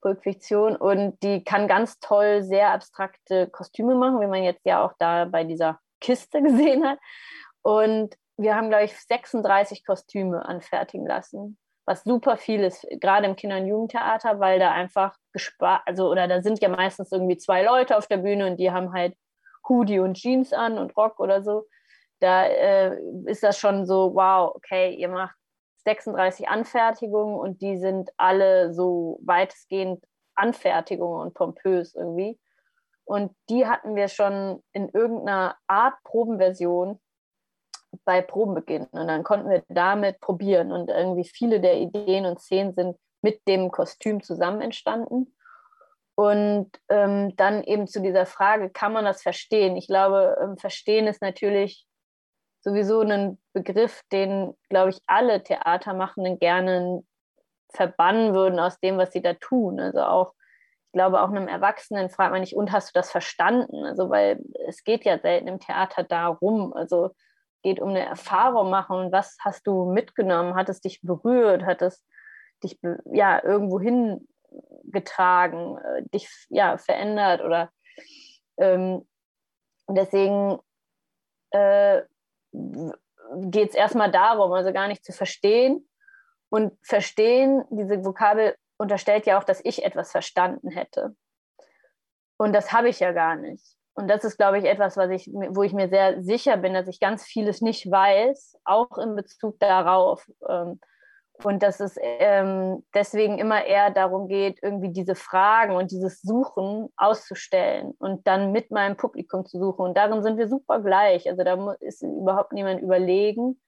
Pulp-Fiktion und die kann ganz toll sehr abstrakte Kostüme machen, wie man jetzt ja auch da bei dieser Kiste gesehen hat. Und wir haben, glaube ich, 36 Kostüme anfertigen lassen, was super viel ist, gerade im Kinder- und Jugendtheater, weil da einfach gespart, also oder da sind ja meistens irgendwie zwei Leute auf der Bühne und die haben halt Hoodie und Jeans an und Rock oder so. Da äh, ist das schon so, wow, okay, ihr macht 36 Anfertigungen und die sind alle so weitestgehend Anfertigungen und pompös irgendwie. Und die hatten wir schon in irgendeiner Art Probenversion bei Probenbeginn. Und dann konnten wir damit probieren. Und irgendwie viele der Ideen und Szenen sind mit dem Kostüm zusammen entstanden. Und ähm, dann eben zu dieser Frage, kann man das verstehen? Ich glaube, ähm, verstehen ist natürlich sowieso ein Begriff, den, glaube ich, alle Theatermachenden gerne verbannen würden aus dem, was sie da tun. Also auch, ich glaube, auch einem Erwachsenen fragt man nicht, und hast du das verstanden? Also, weil es geht ja selten im Theater darum. Also geht um eine Erfahrung machen. Und was hast du mitgenommen? Hat es dich berührt? Hat es dich ja irgendwo hin getragen, äh, dich ja verändert oder ähm, deswegen äh, geht es erstmal darum, also gar nicht zu verstehen und verstehen, diese Vokabel unterstellt ja auch, dass ich etwas verstanden hätte. Und das habe ich ja gar nicht. Und das ist, glaube ich, etwas, was ich, wo ich mir sehr sicher bin, dass ich ganz vieles nicht weiß, auch in Bezug darauf. Ähm, und dass es ähm, deswegen immer eher darum geht, irgendwie diese Fragen und dieses Suchen auszustellen und dann mit meinem Publikum zu suchen. Und darin sind wir super gleich. Also da ist überhaupt niemand überlegen.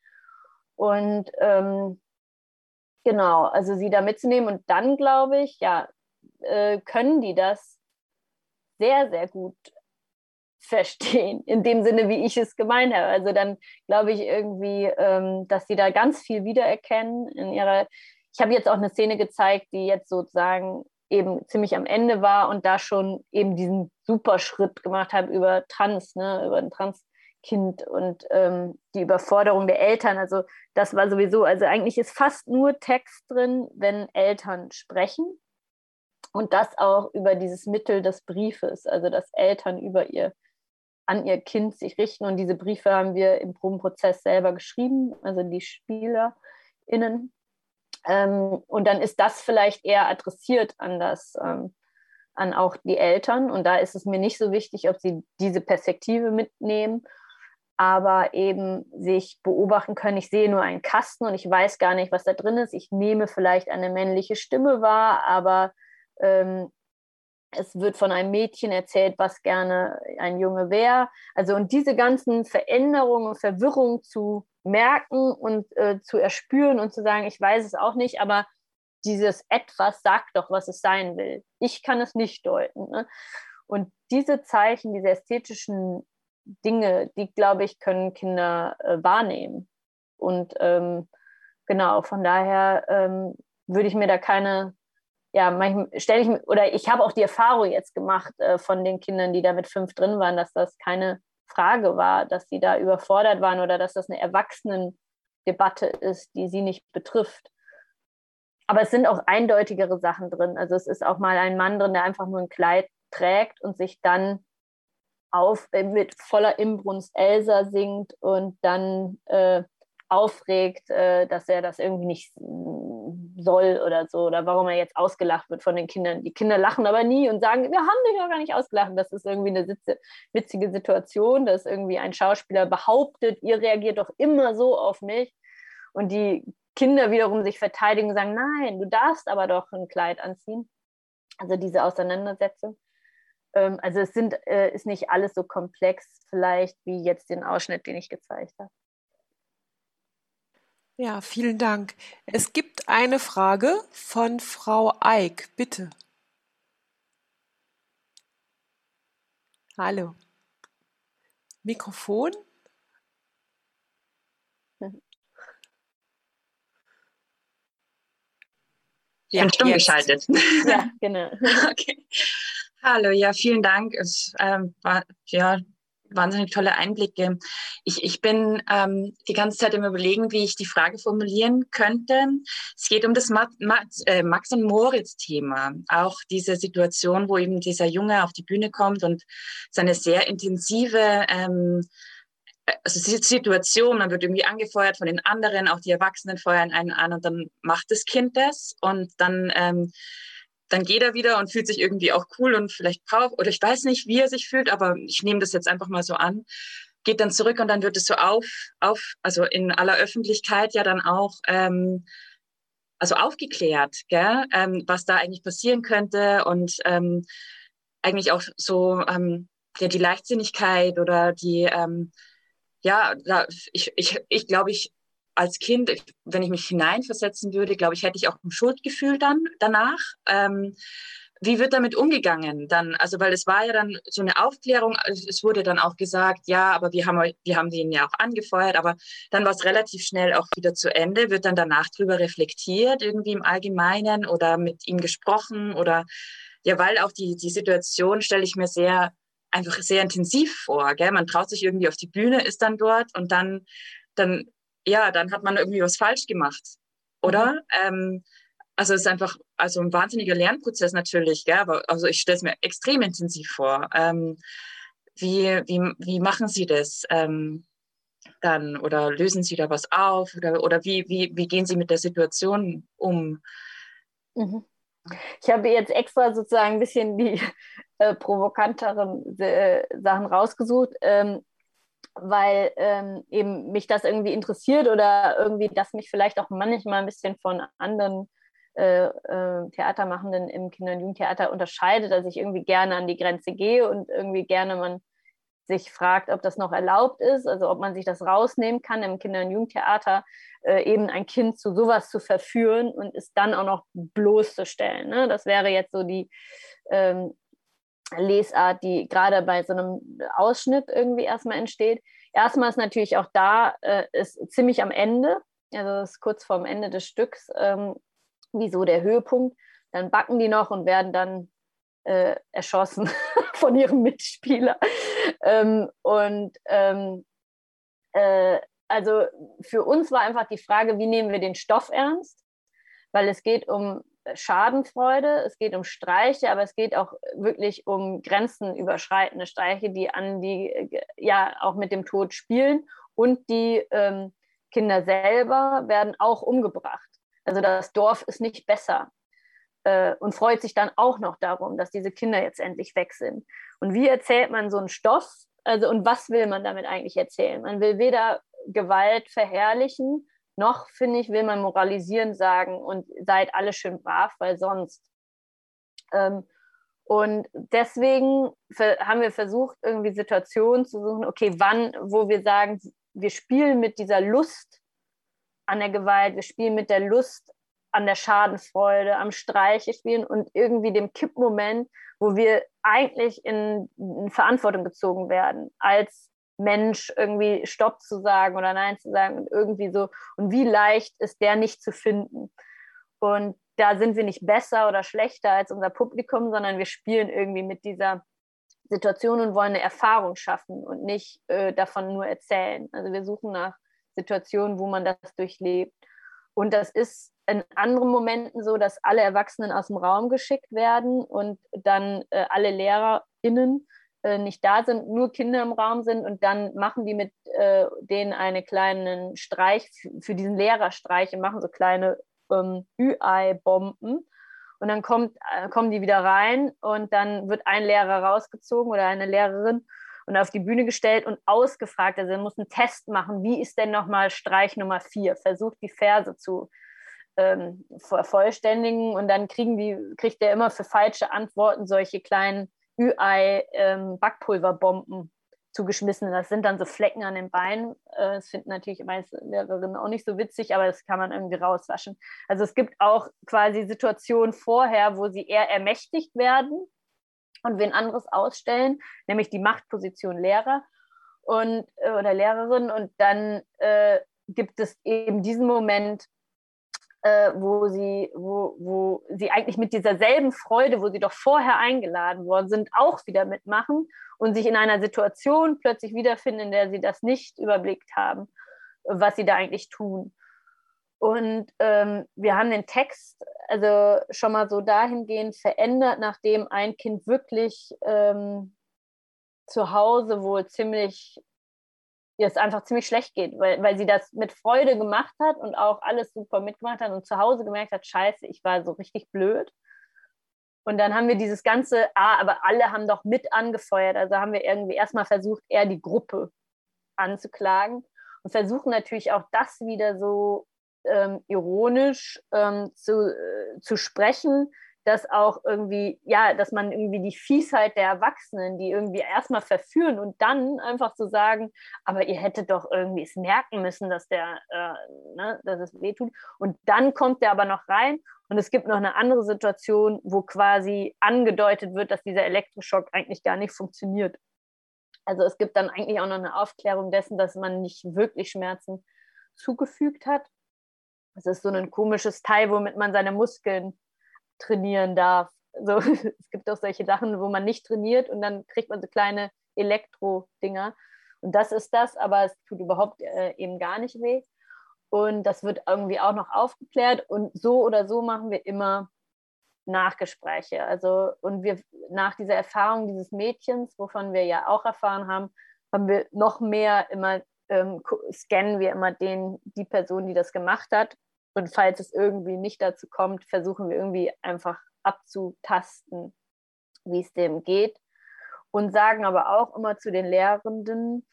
Und ähm, genau, also sie da mitzunehmen. Und dann glaube ich, ja, äh, können die das sehr, sehr gut verstehen, in dem Sinne, wie ich es gemeint habe. Also dann glaube ich irgendwie, ähm, dass sie da ganz viel wiedererkennen in ihrer. Ich habe jetzt auch eine Szene gezeigt, die jetzt sozusagen eben ziemlich am Ende war und da schon eben diesen super Schritt gemacht habe über Trans, ne, über ein Transkind und ähm, die Überforderung der Eltern. Also das war sowieso, also eigentlich ist fast nur Text drin, wenn Eltern sprechen. Und das auch über dieses Mittel des Briefes, also dass Eltern über ihr an ihr Kind sich richten. Und diese Briefe haben wir im Probenprozess selber geschrieben, also die SpielerInnen. Ähm, und dann ist das vielleicht eher adressiert an das, ähm, an auch die Eltern. Und da ist es mir nicht so wichtig, ob sie diese Perspektive mitnehmen, aber eben sich beobachten können. Ich sehe nur einen Kasten und ich weiß gar nicht, was da drin ist. Ich nehme vielleicht eine männliche Stimme wahr, aber ähm, es wird von einem Mädchen erzählt, was gerne ein Junge wäre. Also und diese ganzen Veränderungen und Verwirrungen zu merken und äh, zu erspüren und zu sagen, ich weiß es auch nicht, aber dieses etwas sagt doch, was es sein will. Ich kann es nicht deuten. Ne? Und diese Zeichen, diese ästhetischen Dinge, die, glaube ich, können Kinder äh, wahrnehmen. Und ähm, genau, von daher ähm, würde ich mir da keine ja, manchmal stelle ich oder ich habe auch die Erfahrung jetzt gemacht äh, von den Kindern, die da mit fünf drin waren, dass das keine Frage war, dass sie da überfordert waren oder dass das eine Erwachsenendebatte ist, die sie nicht betrifft. Aber es sind auch eindeutigere Sachen drin. Also es ist auch mal ein Mann drin, der einfach nur ein Kleid trägt und sich dann auf äh, mit voller Imbrunst Elsa singt und dann äh, aufregt, äh, dass er das irgendwie nicht soll oder so, oder warum er jetzt ausgelacht wird von den Kindern. Die Kinder lachen aber nie und sagen, wir haben dich doch gar nicht ausgelacht. Das ist irgendwie eine witzige Situation, dass irgendwie ein Schauspieler behauptet, ihr reagiert doch immer so auf mich. Und die Kinder wiederum sich verteidigen und sagen, nein, du darfst aber doch ein Kleid anziehen. Also diese Auseinandersetzung. Ähm, also es sind, äh, ist nicht alles so komplex vielleicht wie jetzt den Ausschnitt, den ich gezeigt habe. Ja, vielen Dank. Es gibt eine Frage von Frau Eick, bitte. Hallo. Mikrofon? Ja, stumm jetzt. geschaltet. Ja, genau. okay. Hallo, ja, vielen Dank. Es ähm, war ja wahnsinnig tolle Einblicke. Ich, ich bin ähm, die ganze Zeit im Überlegen, wie ich die Frage formulieren könnte. Es geht um das Max, Max, äh, Max und Moritz-Thema. Auch diese Situation, wo eben dieser Junge auf die Bühne kommt und seine sehr intensive ähm, also Situation, man wird irgendwie angefeuert von den anderen, auch die Erwachsenen feuern einen an und dann macht das Kind das und dann ähm, dann geht er wieder und fühlt sich irgendwie auch cool und vielleicht power oder ich weiß nicht, wie er sich fühlt, aber ich nehme das jetzt einfach mal so an, geht dann zurück und dann wird es so auf, auf also in aller Öffentlichkeit ja dann auch ähm, also aufgeklärt, gell? Ähm, was da eigentlich passieren könnte und ähm, eigentlich auch so ähm, ja, die Leichtsinnigkeit oder die ähm, ja, da, ich, ich, ich glaube, ich als Kind, wenn ich mich hineinversetzen würde, glaube ich, hätte ich auch ein Schuldgefühl dann danach. Ähm, wie wird damit umgegangen dann? Also, weil es war ja dann so eine Aufklärung, es wurde dann auch gesagt, ja, aber wir haben, wir haben den ja auch angefeuert, aber dann war es relativ schnell auch wieder zu Ende. Wird dann danach drüber reflektiert, irgendwie im Allgemeinen oder mit ihm gesprochen oder ja, weil auch die, die Situation stelle ich mir sehr, einfach sehr intensiv vor. Gell? Man traut sich irgendwie auf die Bühne, ist dann dort und dann, dann, ja, dann hat man irgendwie was falsch gemacht, oder? Mhm. Ähm, also es ist einfach also ein wahnsinniger Lernprozess natürlich, gell? aber also ich stelle es mir extrem intensiv vor. Ähm, wie, wie, wie machen Sie das ähm, dann oder lösen Sie da was auf oder, oder wie, wie, wie gehen Sie mit der Situation um? Mhm. Ich habe jetzt extra sozusagen ein bisschen die äh, provokanteren äh, Sachen rausgesucht, ähm, weil ähm, eben mich das irgendwie interessiert oder irgendwie das mich vielleicht auch manchmal ein bisschen von anderen äh, äh, Theatermachenden im Kinder- und Jugendtheater unterscheidet, dass ich irgendwie gerne an die Grenze gehe und irgendwie gerne man sich fragt, ob das noch erlaubt ist, also ob man sich das rausnehmen kann, im Kinder- und Jugendtheater äh, eben ein Kind zu sowas zu verführen und es dann auch noch bloßzustellen. Ne? Das wäre jetzt so die ähm, Lesart, die gerade bei so einem Ausschnitt irgendwie erstmal entsteht. Erstmal ist natürlich auch da, äh, ist ziemlich am Ende, also ist kurz vorm Ende des Stücks, ähm, wieso der Höhepunkt. Dann backen die noch und werden dann äh, erschossen von ihrem Mitspieler. Ähm, und ähm, äh, also für uns war einfach die Frage, wie nehmen wir den Stoff ernst? Weil es geht um Schadenfreude, es geht um Streiche, aber es geht auch wirklich um grenzenüberschreitende Streiche, die an die ja auch mit dem Tod spielen und die ähm, Kinder selber werden auch umgebracht. Also das Dorf ist nicht besser äh, und freut sich dann auch noch darum, dass diese Kinder jetzt endlich weg sind. Und wie erzählt man so einen Stoff? Also und was will man damit eigentlich erzählen? Man will weder Gewalt verherrlichen, noch, finde ich, will man moralisieren sagen und seid alle schön brav, weil sonst. Ähm, und deswegen haben wir versucht, irgendwie Situationen zu suchen, okay, wann, wo wir sagen, wir spielen mit dieser Lust an der Gewalt, wir spielen mit der Lust an der Schadenfreude, am Streiche spielen und irgendwie dem Kippmoment, wo wir eigentlich in, in, Verantwortung gezogen werden, als Mensch irgendwie Stopp zu sagen oder Nein zu sagen und irgendwie so. Und wie leicht ist der nicht zu finden? Und da sind wir nicht besser oder schlechter als unser Publikum, sondern wir spielen irgendwie mit dieser Situation und wollen eine Erfahrung schaffen und nicht äh, davon nur erzählen. Also wir suchen nach Situationen, wo man das durchlebt. Und das ist in anderen Momenten so, dass alle Erwachsenen aus dem Raum geschickt werden und dann äh, alle LehrerInnen äh, nicht da sind, nur Kinder im Raum sind und dann machen die mit äh, denen einen kleinen Streich für diesen Lehrerstreich und machen so kleine ähm, Ü-Ei-Bomben. Und dann kommt, äh, kommen die wieder rein und dann wird ein Lehrer rausgezogen oder eine Lehrerin und auf die Bühne gestellt und ausgefragt. Also er muss einen Test machen, wie ist denn nochmal Streich Nummer vier? Versucht die Verse zu ähm, vervollständigen und dann kriegen die, kriegt er immer für falsche Antworten solche kleinen Ü-Ei-Backpulverbomben ähm, zugeschmissen. Das sind dann so Flecken an den Beinen. Äh, das finden natürlich meiste Lehrerinnen auch nicht so witzig, aber das kann man irgendwie rauswaschen. Also es gibt auch quasi Situationen vorher, wo sie eher ermächtigt werden und wen anderes ausstellen, nämlich die Machtposition Lehrer und, äh, oder Lehrerin. Und dann äh, gibt es eben diesen Moment, äh, wo, sie, wo, wo sie eigentlich mit dieser selben Freude, wo sie doch vorher eingeladen worden sind, auch wieder mitmachen und sich in einer Situation plötzlich wiederfinden, in der sie das nicht überblickt haben, was sie da eigentlich tun. Und ähm, wir haben den Text also schon mal so dahingehend verändert, nachdem ein Kind wirklich ähm, zu Hause wohl ziemlich, ja, es einfach ziemlich schlecht geht, weil, weil sie das mit Freude gemacht hat und auch alles super mitgemacht hat und zu Hause gemerkt hat, scheiße, ich war so richtig blöd. Und dann haben wir dieses ganze, ah, aber alle haben doch mit angefeuert. Also haben wir irgendwie erstmal versucht, eher die Gruppe anzuklagen und versuchen natürlich auch das wieder so ähm, ironisch ähm, zu, äh, zu sprechen, dass auch irgendwie, ja, dass man irgendwie die Fiesheit der Erwachsenen, die irgendwie erstmal verführen und dann einfach zu so sagen, aber ihr hättet doch irgendwie es merken müssen, dass der, äh, ne, dass es wehtut. Und dann kommt der aber noch rein und es gibt noch eine andere Situation, wo quasi angedeutet wird, dass dieser Elektroschock eigentlich gar nicht funktioniert. Also es gibt dann eigentlich auch noch eine Aufklärung dessen, dass man nicht wirklich Schmerzen zugefügt hat. Es ist so ein komisches Teil, womit man seine Muskeln trainieren darf. So, es gibt auch solche Sachen, wo man nicht trainiert und dann kriegt man so kleine Elektro-Dinger. Und das ist das, aber es tut überhaupt äh, eben gar nicht weh. Und das wird irgendwie auch noch aufgeklärt. Und so oder so machen wir immer Nachgespräche. Also, und wir nach dieser Erfahrung dieses Mädchens, wovon wir ja auch erfahren haben, haben wir noch mehr immer, ähm, scannen wir immer den, die Person, die das gemacht hat und falls es irgendwie nicht dazu kommt, versuchen wir irgendwie einfach abzutasten, wie es dem geht. Und sagen aber auch immer zu den Lehrenden,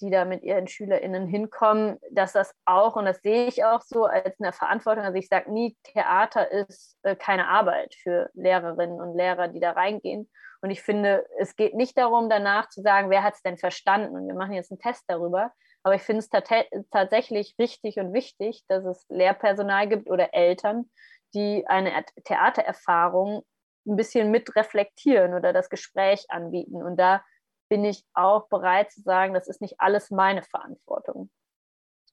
die da mit ihren SchülerInnen hinkommen, dass das auch, und das sehe ich auch so als eine Verantwortung, also ich sage nie, Theater ist äh, keine Arbeit für Lehrerinnen und Lehrer, die da reingehen. Und ich finde, es geht nicht darum, danach zu sagen, wer hat es denn verstanden? Und wir machen jetzt einen Test darüber, aber ich finde es tatsächlich richtig und wichtig, dass es Lehrpersonal gibt oder Eltern, die eine Theatererfahrung ein bisschen mit reflektieren oder das Gespräch anbieten. Und da bin ich auch bereit zu sagen, das ist nicht alles meine Verantwortung,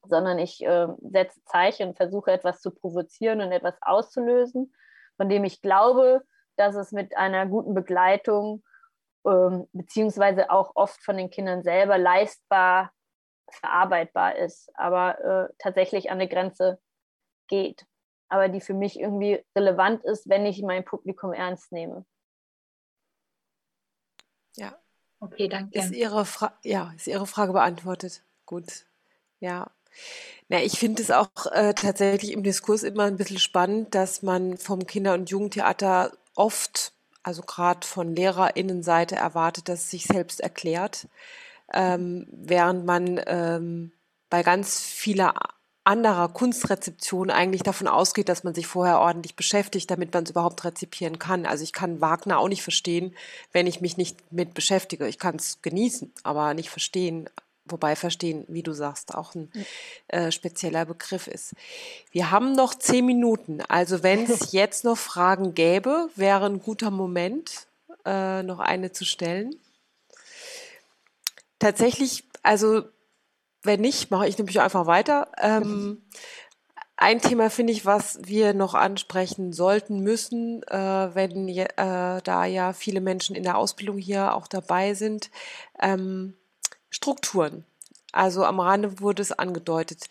sondern ich äh, setze Zeichen und versuche etwas zu provozieren und etwas auszulösen, von dem ich glaube, dass es mit einer guten Begleitung ähm, beziehungsweise auch oft von den Kindern selber leistbar verarbeitbar ist, aber äh, tatsächlich an eine Grenze geht, aber die für mich irgendwie relevant ist, wenn ich mein Publikum ernst nehme. Ja. Okay, danke. Ist Ihre, Fra ja, ist Ihre Frage beantwortet? Gut. Ja. Na, ich finde es auch äh, tatsächlich im Diskurs immer ein bisschen spannend, dass man vom Kinder- und Jugendtheater oft, also gerade von LehrerInnenseite erwartet, dass es sich selbst erklärt ähm, während man ähm, bei ganz vieler anderer Kunstrezeption eigentlich davon ausgeht, dass man sich vorher ordentlich beschäftigt, damit man es überhaupt rezipieren kann. Also ich kann Wagner auch nicht verstehen, wenn ich mich nicht mit beschäftige. Ich kann es genießen, aber nicht verstehen. Wobei verstehen, wie du sagst, auch ein äh, spezieller Begriff ist. Wir haben noch zehn Minuten. Also wenn es jetzt noch Fragen gäbe, wäre ein guter Moment, äh, noch eine zu stellen. Tatsächlich, also wenn nicht, mache ich nämlich einfach weiter. Ähm, ein Thema finde ich, was wir noch ansprechen sollten müssen, äh, wenn äh, da ja viele Menschen in der Ausbildung hier auch dabei sind, ähm, Strukturen. Also am Rande wurde es angedeutet.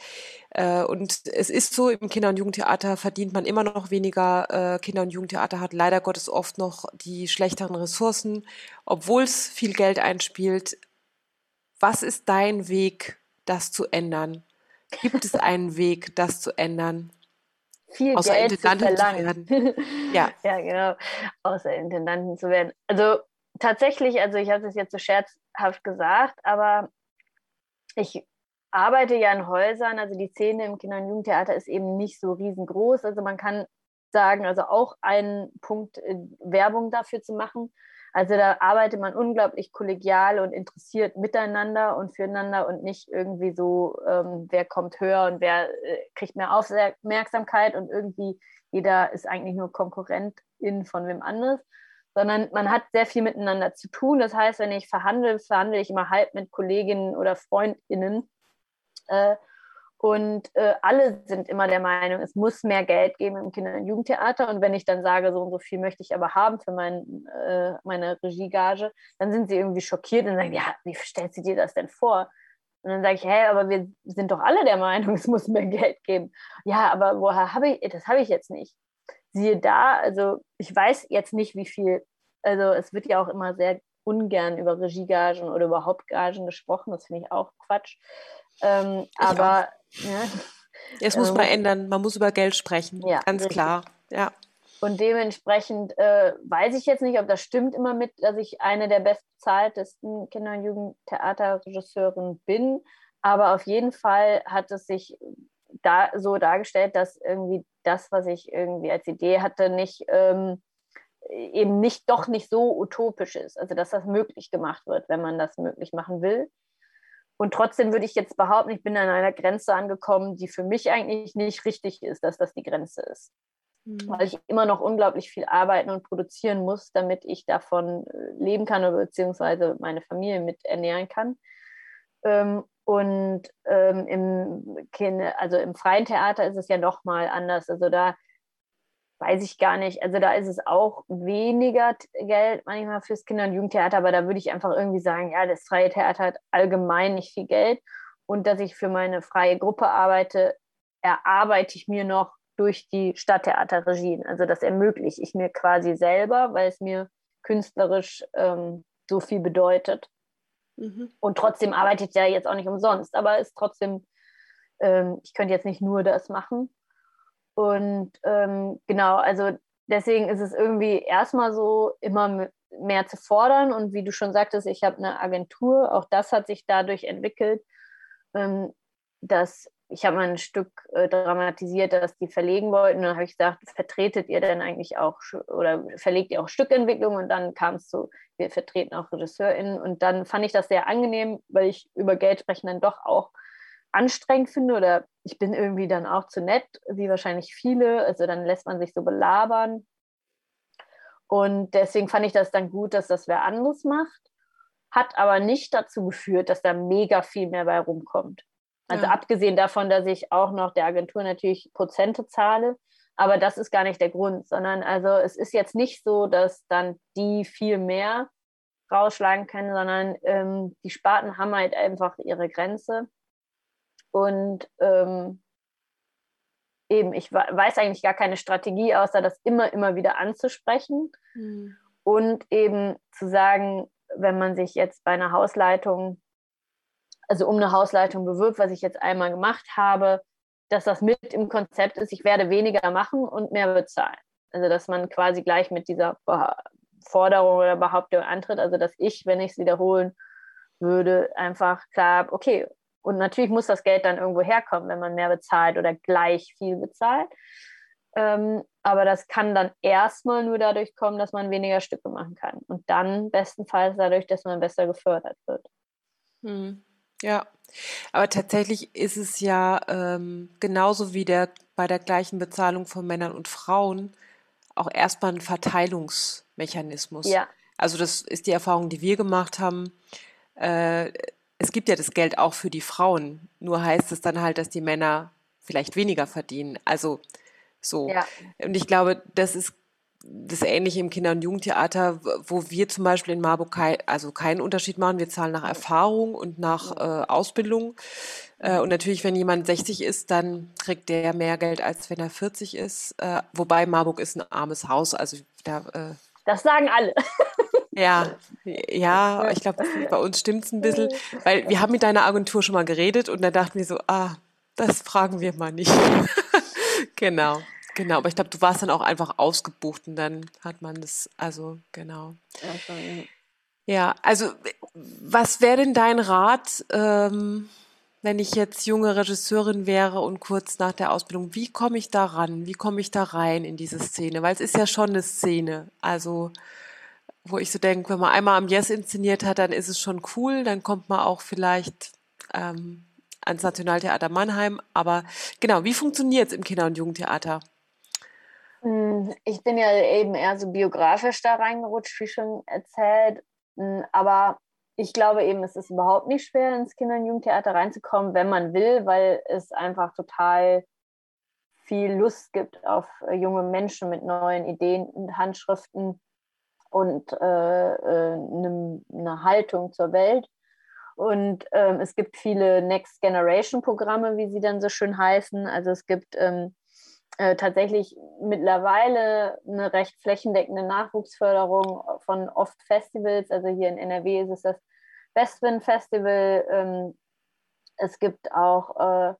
Äh, und es ist so, im Kinder- und Jugendtheater verdient man immer noch weniger. Äh, Kinder- und Jugendtheater hat leider Gottes oft noch die schlechteren Ressourcen, obwohl es viel Geld einspielt. Was ist dein Weg, das zu ändern? Gibt es einen Weg, das zu ändern? Viel Außer Geld Intendantin zu zu werden. Ja. ja, genau. Außer Intendantin zu werden. Also tatsächlich, also ich habe das jetzt so scherzhaft gesagt, aber ich arbeite ja in Häusern, also die Szene im Kinder- und Jugendtheater ist eben nicht so riesengroß. Also man kann sagen, also auch einen Punkt äh, Werbung dafür zu machen. Also da arbeitet man unglaublich kollegial und interessiert miteinander und füreinander und nicht irgendwie so, ähm, wer kommt höher und wer äh, kriegt mehr Aufmerksamkeit und irgendwie jeder ist eigentlich nur Konkurrentin von wem anderes, sondern man hat sehr viel miteinander zu tun. Das heißt, wenn ich verhandle, verhandle ich immer halb mit Kolleginnen oder Freundinnen. Äh, und äh, alle sind immer der Meinung, es muss mehr Geld geben im Kinder- und Jugendtheater. Und wenn ich dann sage, so und so viel möchte ich aber haben für mein, äh, meine Regiegage, dann sind sie irgendwie schockiert und sagen, ja, wie stellst du dir das denn vor? Und dann sage ich, hey, aber wir sind doch alle der Meinung, es muss mehr Geld geben. Ja, aber woher habe ich, das habe ich jetzt nicht. Siehe da, also ich weiß jetzt nicht, wie viel, also es wird ja auch immer sehr ungern über Regiegagen oder überhaupt Gagen gesprochen, das finde ich auch Quatsch. Ähm, aber ja, es muss ähm, man ändern, man muss über Geld sprechen, ja, ganz richtig. klar. Ja. Und dementsprechend äh, weiß ich jetzt nicht, ob das stimmt immer mit, dass ich eine der bestbezahltesten Kinder- und Jugendtheaterregisseurinnen bin. Aber auf jeden Fall hat es sich da so dargestellt, dass irgendwie das, was ich irgendwie als Idee hatte, nicht ähm, eben nicht doch nicht so utopisch ist, also dass das möglich gemacht wird, wenn man das möglich machen will. Und trotzdem würde ich jetzt behaupten, ich bin an einer Grenze angekommen, die für mich eigentlich nicht richtig ist, dass das die Grenze ist. Mhm. Weil ich immer noch unglaublich viel arbeiten und produzieren muss, damit ich davon äh, leben kann oder beziehungsweise meine Familie mit ernähren kann. Ähm, und ähm, im, also im freien Theater ist es ja nochmal anders. Also da weiß ich gar nicht. Also da ist es auch weniger Geld manchmal fürs Kinder- und Jugendtheater, aber da würde ich einfach irgendwie sagen, ja, das freie Theater hat allgemein nicht viel Geld. Und dass ich für meine freie Gruppe arbeite, erarbeite ich mir noch durch die Stadttheaterregien. Also das ermögliche ich mir quasi selber, weil es mir künstlerisch ähm, so viel bedeutet. Mhm. Und trotzdem arbeite ich ja jetzt auch nicht umsonst, aber es ist trotzdem, ähm, ich könnte jetzt nicht nur das machen. Und ähm, genau, also deswegen ist es irgendwie erstmal so, immer mehr zu fordern. Und wie du schon sagtest, ich habe eine Agentur, auch das hat sich dadurch entwickelt, ähm, dass ich habe mal ein Stück äh, dramatisiert, dass die verlegen wollten. Dann habe ich gesagt, vertretet ihr denn eigentlich auch oder verlegt ihr auch Stückentwicklung? Und dann kam es zu, wir vertreten auch RegisseurInnen. Und dann fand ich das sehr angenehm, weil ich über Geld sprechen dann doch auch anstrengend finde oder ich bin irgendwie dann auch zu nett, wie wahrscheinlich viele. Also dann lässt man sich so belabern. Und deswegen fand ich das dann gut, dass das wer anderes macht. Hat aber nicht dazu geführt, dass da mega viel mehr bei rumkommt. Also ja. abgesehen davon, dass ich auch noch der Agentur natürlich Prozente zahle, aber das ist gar nicht der Grund, sondern also es ist jetzt nicht so, dass dann die viel mehr rausschlagen können, sondern ähm, die Sparten haben halt einfach ihre Grenze. Und ähm, eben, ich weiß eigentlich gar keine Strategie, außer das immer, immer wieder anzusprechen mhm. und eben zu sagen, wenn man sich jetzt bei einer Hausleitung, also um eine Hausleitung bewirbt, was ich jetzt einmal gemacht habe, dass das mit im Konzept ist, ich werde weniger machen und mehr bezahlen. Also dass man quasi gleich mit dieser Forderung oder Behauptung antritt, also dass ich, wenn ich es wiederholen würde, einfach klar, okay, und natürlich muss das Geld dann irgendwo herkommen, wenn man mehr bezahlt oder gleich viel bezahlt. Ähm, aber das kann dann erstmal nur dadurch kommen, dass man weniger Stücke machen kann. Und dann bestenfalls dadurch, dass man besser gefördert wird. Hm. Ja, aber tatsächlich ist es ja ähm, genauso wie der, bei der gleichen Bezahlung von Männern und Frauen auch erstmal ein Verteilungsmechanismus. Ja. Also das ist die Erfahrung, die wir gemacht haben. Äh, es gibt ja das Geld auch für die Frauen. Nur heißt es dann halt, dass die Männer vielleicht weniger verdienen. Also so. Ja. Und ich glaube, das ist das Ähnliche im Kinder- und Jugendtheater, wo wir zum Beispiel in Marburg kein, also keinen Unterschied machen. Wir zahlen nach Erfahrung und nach äh, Ausbildung. Äh, und natürlich, wenn jemand 60 ist, dann kriegt der mehr Geld, als wenn er 40 ist. Äh, wobei Marburg ist ein armes Haus. Also da. Äh, das sagen alle. Ja, ja, ich glaube, bei uns stimmt es ein bisschen, weil wir haben mit deiner Agentur schon mal geredet und da dachten wir so, ah, das fragen wir mal nicht. genau, genau. Aber ich glaube, du warst dann auch einfach ausgebucht und dann hat man das, also genau. Ja, also was wäre denn dein Rat, ähm, wenn ich jetzt junge Regisseurin wäre und kurz nach der Ausbildung, wie komme ich da ran? Wie komme ich da rein in diese Szene? Weil es ist ja schon eine Szene. Also wo ich so denke, wenn man einmal am Yes inszeniert hat, dann ist es schon cool, dann kommt man auch vielleicht ähm, ans Nationaltheater Mannheim. Aber genau, wie funktioniert es im Kinder- und Jugendtheater? Hm, ich bin ja eben eher so biografisch da reingerutscht, wie schon erzählt. Hm, aber ich glaube eben, es ist überhaupt nicht schwer, ins Kinder- und Jugendtheater reinzukommen, wenn man will, weil es einfach total viel Lust gibt auf äh, junge Menschen mit neuen Ideen und Handschriften und äh, äh, eine, eine Haltung zur Welt. Und ähm, es gibt viele Next Generation Programme, wie sie dann so schön heißen. Also es gibt ähm, äh, tatsächlich mittlerweile eine recht flächendeckende Nachwuchsförderung von oft Festivals. Also hier in NRW ist es das Westwind Festival. Ähm, es gibt auch äh,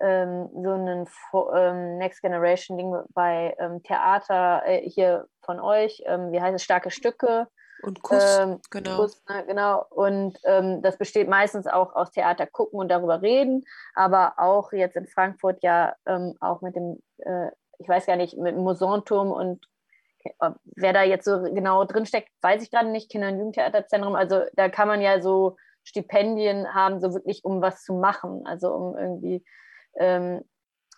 ähm, so ein ähm, Next Generation Ding bei ähm, Theater äh, hier von euch, ähm, wie heißt es, starke Stücke. Und Kuss, ähm, genau. Kuss, ne, genau. Und ähm, das besteht meistens auch aus Theater gucken und darüber reden, aber auch jetzt in Frankfurt ja auch mit dem, äh, ich weiß gar nicht, mit dem Musanturm und wer da jetzt so genau drinsteckt, weiß ich gerade nicht. Kinder- und Jugendtheaterzentrum, also da kann man ja so Stipendien haben, so wirklich um was zu machen, also um irgendwie ähm,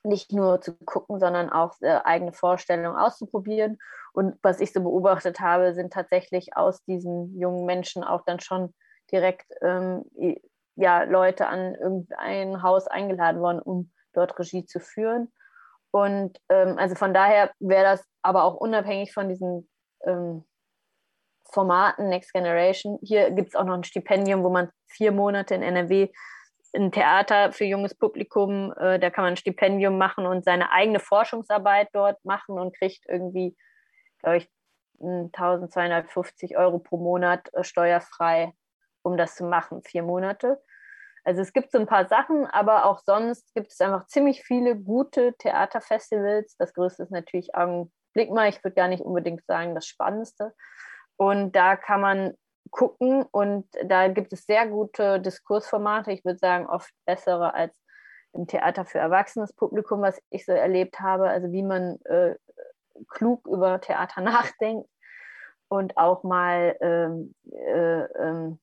nicht nur zu gucken, sondern auch äh, eigene Vorstellungen auszuprobieren. Und was ich so beobachtet habe, sind tatsächlich aus diesen jungen Menschen auch dann schon direkt ähm, ja, Leute an irgendein Haus eingeladen worden, um dort Regie zu führen. Und ähm, also von daher wäre das aber auch unabhängig von diesen ähm, Formaten Next Generation. Hier gibt es auch noch ein Stipendium, wo man vier Monate in NRW ein Theater für junges Publikum, äh, da kann man ein Stipendium machen und seine eigene Forschungsarbeit dort machen und kriegt irgendwie, glaube ich, 1250 Euro pro Monat äh, steuerfrei, um das zu machen, vier Monate. Also es gibt so ein paar Sachen, aber auch sonst gibt es einfach ziemlich viele gute Theaterfestivals. Das größte ist natürlich Augenblick mal, ich würde gar nicht unbedingt sagen das Spannendste. Und da kann man gucken und da gibt es sehr gute Diskursformate. Ich würde sagen, oft bessere als im Theater für erwachsenes Publikum, was ich so erlebt habe. Also wie man äh, klug über Theater nachdenkt und auch mal ähm, äh, ähm,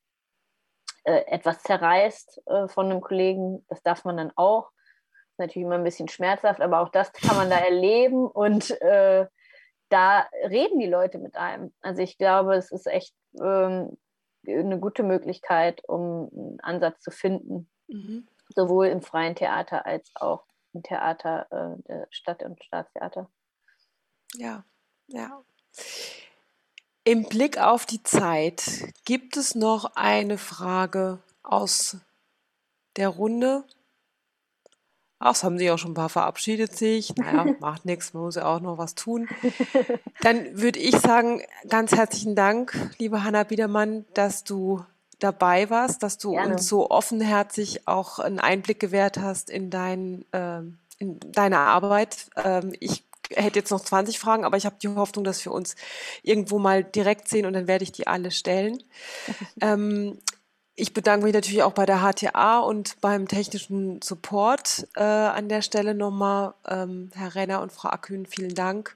äh, etwas zerreißt äh, von einem Kollegen. Das darf man dann auch. Ist natürlich immer ein bisschen schmerzhaft, aber auch das kann man da erleben und äh, da reden die Leute mit einem. Also ich glaube, es ist echt ähm, eine gute Möglichkeit, um einen Ansatz zu finden, mhm. sowohl im freien Theater als auch im Theater äh, der Stadt- und Staatstheater. Ja, ja. Im Blick auf die Zeit, gibt es noch eine Frage aus der Runde? Ach, es haben sich auch schon ein paar verabschiedet sich. Naja, macht nichts, man muss ja auch noch was tun. Dann würde ich sagen, ganz herzlichen Dank, liebe Hanna Biedermann, dass du dabei warst, dass du Gerne. uns so offenherzig auch einen Einblick gewährt hast in, dein, äh, in deine Arbeit. Ähm, ich hätte jetzt noch 20 Fragen, aber ich habe die Hoffnung, dass wir uns irgendwo mal direkt sehen und dann werde ich die alle stellen. ähm, ich bedanke mich natürlich auch bei der HTA und beim technischen Support äh, an der Stelle nochmal. Ähm, Herr Renner und Frau Akün, vielen Dank.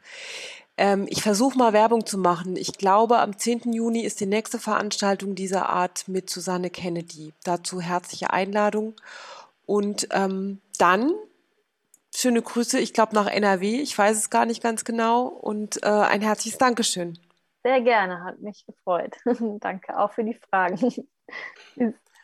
Ähm, ich versuche mal Werbung zu machen. Ich glaube, am 10. Juni ist die nächste Veranstaltung dieser Art mit Susanne Kennedy. Dazu herzliche Einladung. Und ähm, dann schöne Grüße, ich glaube nach NRW. Ich weiß es gar nicht ganz genau. Und äh, ein herzliches Dankeschön. Sehr gerne, hat mich gefreut. Danke auch für die Fragen. Tschüss.